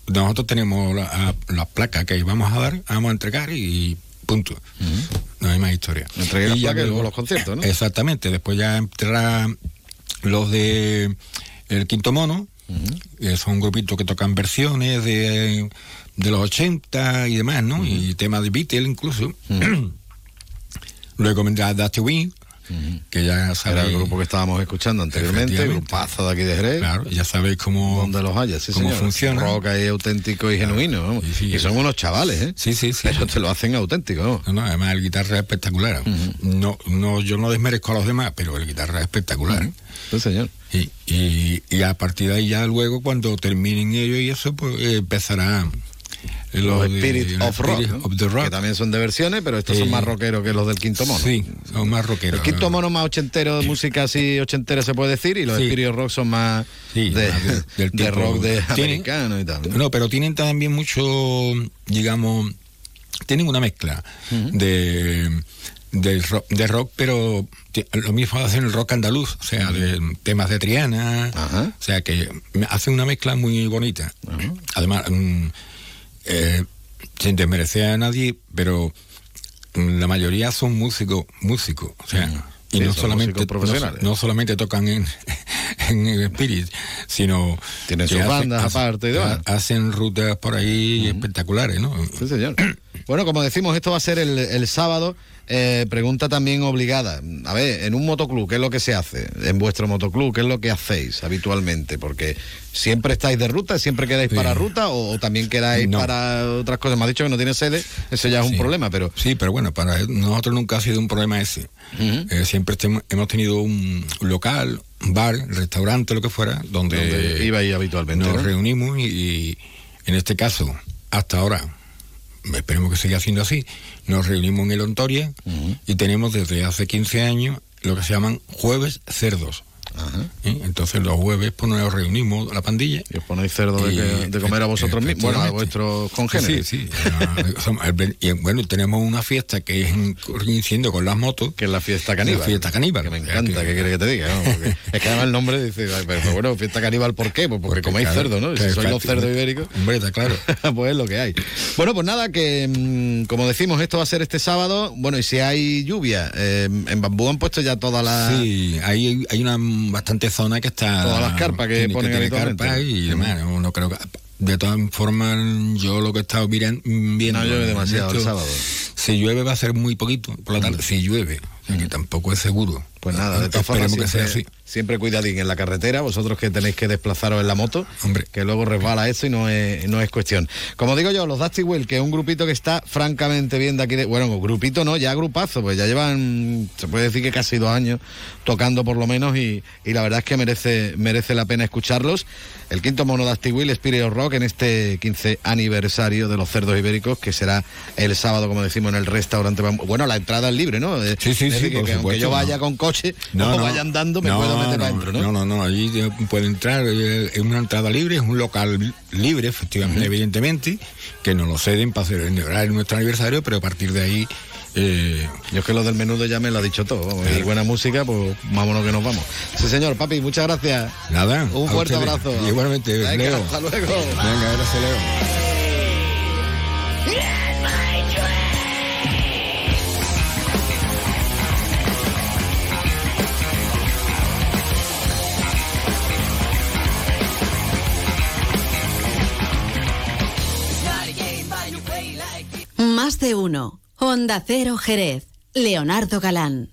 Nosotros tenemos la- las placas que vamos a dar, vamos a entregar y punto. No hay más historia. Entregué las Y ya placas y luego luego- los conciertos, ¿no? Exactamente, después ya entrará los de el Quinto Mono, que son un grupito que tocan versiones de, de los 80 y demás, ¿no? Y temas de Beatles incluso. Luego vendrá Dusty Wing, que ya Era sabéis... el grupo que estábamos escuchando anteriormente, Efectivamente. grupazo de aquí de Jerez. Claro, ya sabéis cómo... Donde los haya, sí, cómo señor. funciona. Rock ahí auténtico y genuino. vamos. y son unos chavales, ¿eh? Sí, sí, sí. Pero te lo hacen auténtico. vamos. No, no, además el guitarra es espectacular. no, no, yo no desmerezco a los demás, pero el guitarra es espectacular. Sí, señor. Y, y, y a partir de ahí ya luego cuando terminen ellos y eso, pues eh, empezará Los Spirit los of Rock, Spirit of the Rock. que también son de versiones, pero estos son más rockeros que los del Quinto Mono. Sí, son más rockeros. El Quinto Mono más ochentero, de música así ochentera se puede decir, y los Sí. Spirit of Rock son más Sí, de, del de rock de americano y tal. ¿no? No, pero tienen también mucho, digamos, tienen una mezcla de, de, rock, de rock, pero lo mismo hacen el rock andaluz, o sea, de temas de Triana, o sea, que hacen una mezcla muy bonita. Además, mm, eh, sin desmerecer a nadie, pero mm, la mayoría son músicos, músicos, o sea, y Sí, no solamente profesionales. no, no solamente tocan en, en el Spirit, sino Tienen sus hacen- bandas aparte y demás. hacen rutas por ahí espectaculares, ¿no? Sí, señor. Bueno, como decimos, esto va a ser el, el sábado. Eh, pregunta también obligada. A ver, en un motoclub, ¿qué es lo que se hace? En vuestro motoclub, ¿qué es lo que hacéis habitualmente? Porque siempre estáis de ruta, siempre quedáis Sí. para ruta o, o también quedáis No. para otras cosas. Me ha dicho que no tiene sede, eso ya es un problema, pero Sí, pero bueno, para nosotros nunca ha sido un problema ese. Eh, siempre hemos tenido un local, un bar, restaurante, lo que fuera, donde, Donde ibais habitualmente, nos ¿no? reunimos y, y en este caso, hasta ahora, esperemos que siga siendo así, nos reunimos en el Ontoria y tenemos desde hace 15 años lo que se llaman jueves cerdos. ¿Eh? Entonces los jueves pues nos reunimos la pandilla. Y os ponéis cerdo de, Y- que- de comer a vosotros mismos, bueno, a vuestros congéneres. Sí, sí. Y bueno, tenemos una fiesta que es en- coincidiendo con las motos. Que es la fiesta caníbal. La fiesta caníbal. Que me encanta, ¿qué quieres que te diga? no? Porque es que además el nombre dice, pero bueno, fiesta caníbal, ¿por qué? Pues porque, coméis claro, cerdo, ¿no? Que- Si sois que- los cerdos ibéricos. Hombre, está claro. pues es lo que hay. Bueno, pues nada, que mm, como decimos, esto va a ser este sábado. Bueno, y si hay lluvia, eh, en Bambú han puesto ya toda la. Sí, hay, hay una bastante zona que está. Todas las carpas que ponen habitualmente. carpas y demás. No, no creo que. De todas formas, yo lo que he estado miran- viendo. No llueve demasiado el sábado. Si llueve va a ser muy poquito por la tarde. Si llueve, o sea que tampoco es seguro. Pues nada, de todas formas, Esperemos que sea siempre, así. siempre cuidadín en la carretera, vosotros que tenéis que desplazaros en la moto, que luego resbala esto y no es, no es cuestión. Como digo yo, los Dusty Will, que es un grupito que está francamente bien de aquí, de, bueno, grupito no, ya grupazo, pues ya llevan, se puede decir que casi dos años tocando por lo menos y, y la verdad es que merece, merece la pena escucharlos. El quinto mono Dusty Will, Spirit of Rock, en este 15 aniversario de los cerdos ibéricos, que será el sábado, como decimos, en el restaurante. Bueno, la entrada es libre, ¿no? Eh, Sí, sí, es sí, decir, que- por que aunque yo vaya no. con coche o vaya andando, me puedo meter adentro, ¿no? No, no, no, allí te puede entrar, eh, es una entrada libre, es un local libre, efectivamente, evidentemente, que nos lo ceden para celebrar nuestro aniversario, pero a partir de ahí... eh, Yo es que lo del menudo ya me lo ha dicho todo. Y buena música, pues vámonos que nos vamos. Sí, señor, papi, muchas gracias. Nada. Un fuerte ustedes. abrazo. Igualmente, Venga, Leo. hasta luego. Venga, gracias, Leo. Uno. Honda Cero Jerez. Leonardo Galán.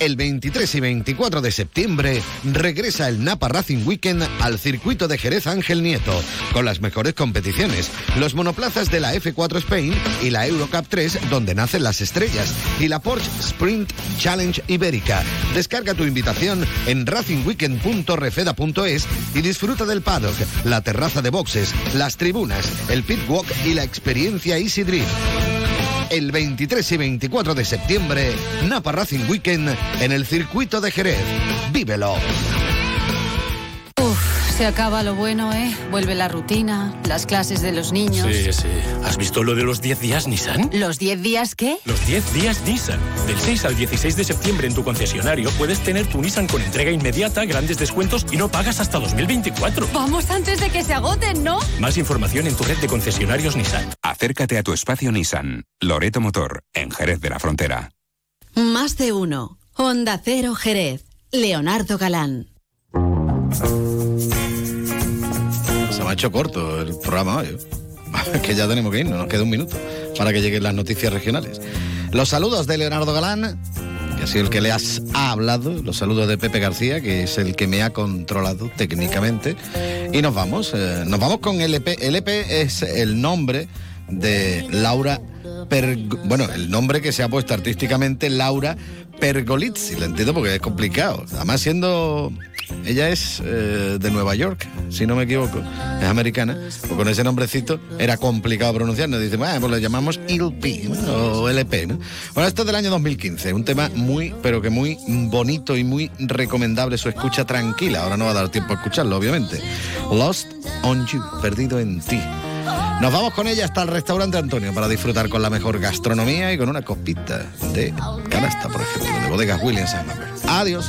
El 23 y 24 de septiembre regresa el Napa Racing Weekend al circuito de Jerez Ángel Nieto, con las mejores competiciones, los monoplazas de la F4 Spain y la Eurocup 3, donde nacen las estrellas, y la Porsche Sprint Challenge Ibérica. Descarga tu invitación en racingweekend.refeda.es y disfruta del paddock, la terraza de boxes, las tribunas, el pit walk y la experiencia Easy Drift. El 23 y 24 de septiembre, Napa Racing Weekend en el circuito de Jerez. ¡Vívelo! Se acaba lo bueno, ¿eh? Vuelve la rutina, las clases de los niños. Sí, sí. ¿Has visto lo de los 10 días Nissan? ¿Los 10 días qué? Los 10 días Nissan. Del 6 al 16 de septiembre en tu concesionario puedes tener tu Nissan con entrega inmediata, grandes descuentos y no pagas hasta 2024. Vamos antes de que se agoten, ¿no? Más información en tu red de concesionarios Nissan. Acércate a tu espacio Nissan. Loreto Motor, en Jerez de la Frontera. Más de uno. Honda Cero Jerez. Leonardo Galán. Ha hecho corto el programa. Es que ya tenemos que irnos, nos queda un minuto para que lleguen las noticias regionales. Los saludos de Leonardo Galán, que ha sido el que le has hablado. Los saludos de Pepe García, que es el que me ha controlado técnicamente. Y nos vamos, eh, nos vamos con LP. LP es el nombre de Laura Perg- bueno, el nombre que se ha puesto artísticamente Laura Pergolizzi, lo entiendo porque es complicado. Además siendo ella es eh, de Nueva York, si no me equivoco, es americana, pues con ese nombrecito era complicado pronunciar, nos dice, bueno, pues le llamamos LP ¿no? o LP, ¿no? Bueno, esto es del año 2015, un tema muy, pero que muy bonito y muy recomendable su escucha tranquila. Ahora no va a dar tiempo a escucharlo, obviamente. Lost on You, perdido en ti. Nos vamos con ella hasta el restaurante Antonio para disfrutar con la mejor gastronomía y con una copita de canasta, por ejemplo, de bodegas Williams. Adiós.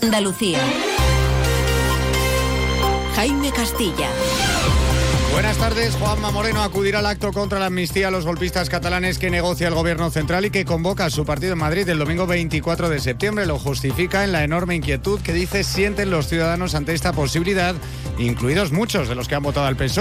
Andalucía. Jaime Castilla. Buenas tardes. Juanma Moreno acudirá al acto contra la amnistía a los golpistas catalanes que negocia el gobierno central y que convoca a su partido en Madrid el domingo 24 de septiembre. Lo justifica en la enorme inquietud que dice sienten los ciudadanos ante esta posibilidad, incluidos muchos de los que han votado al PSOE.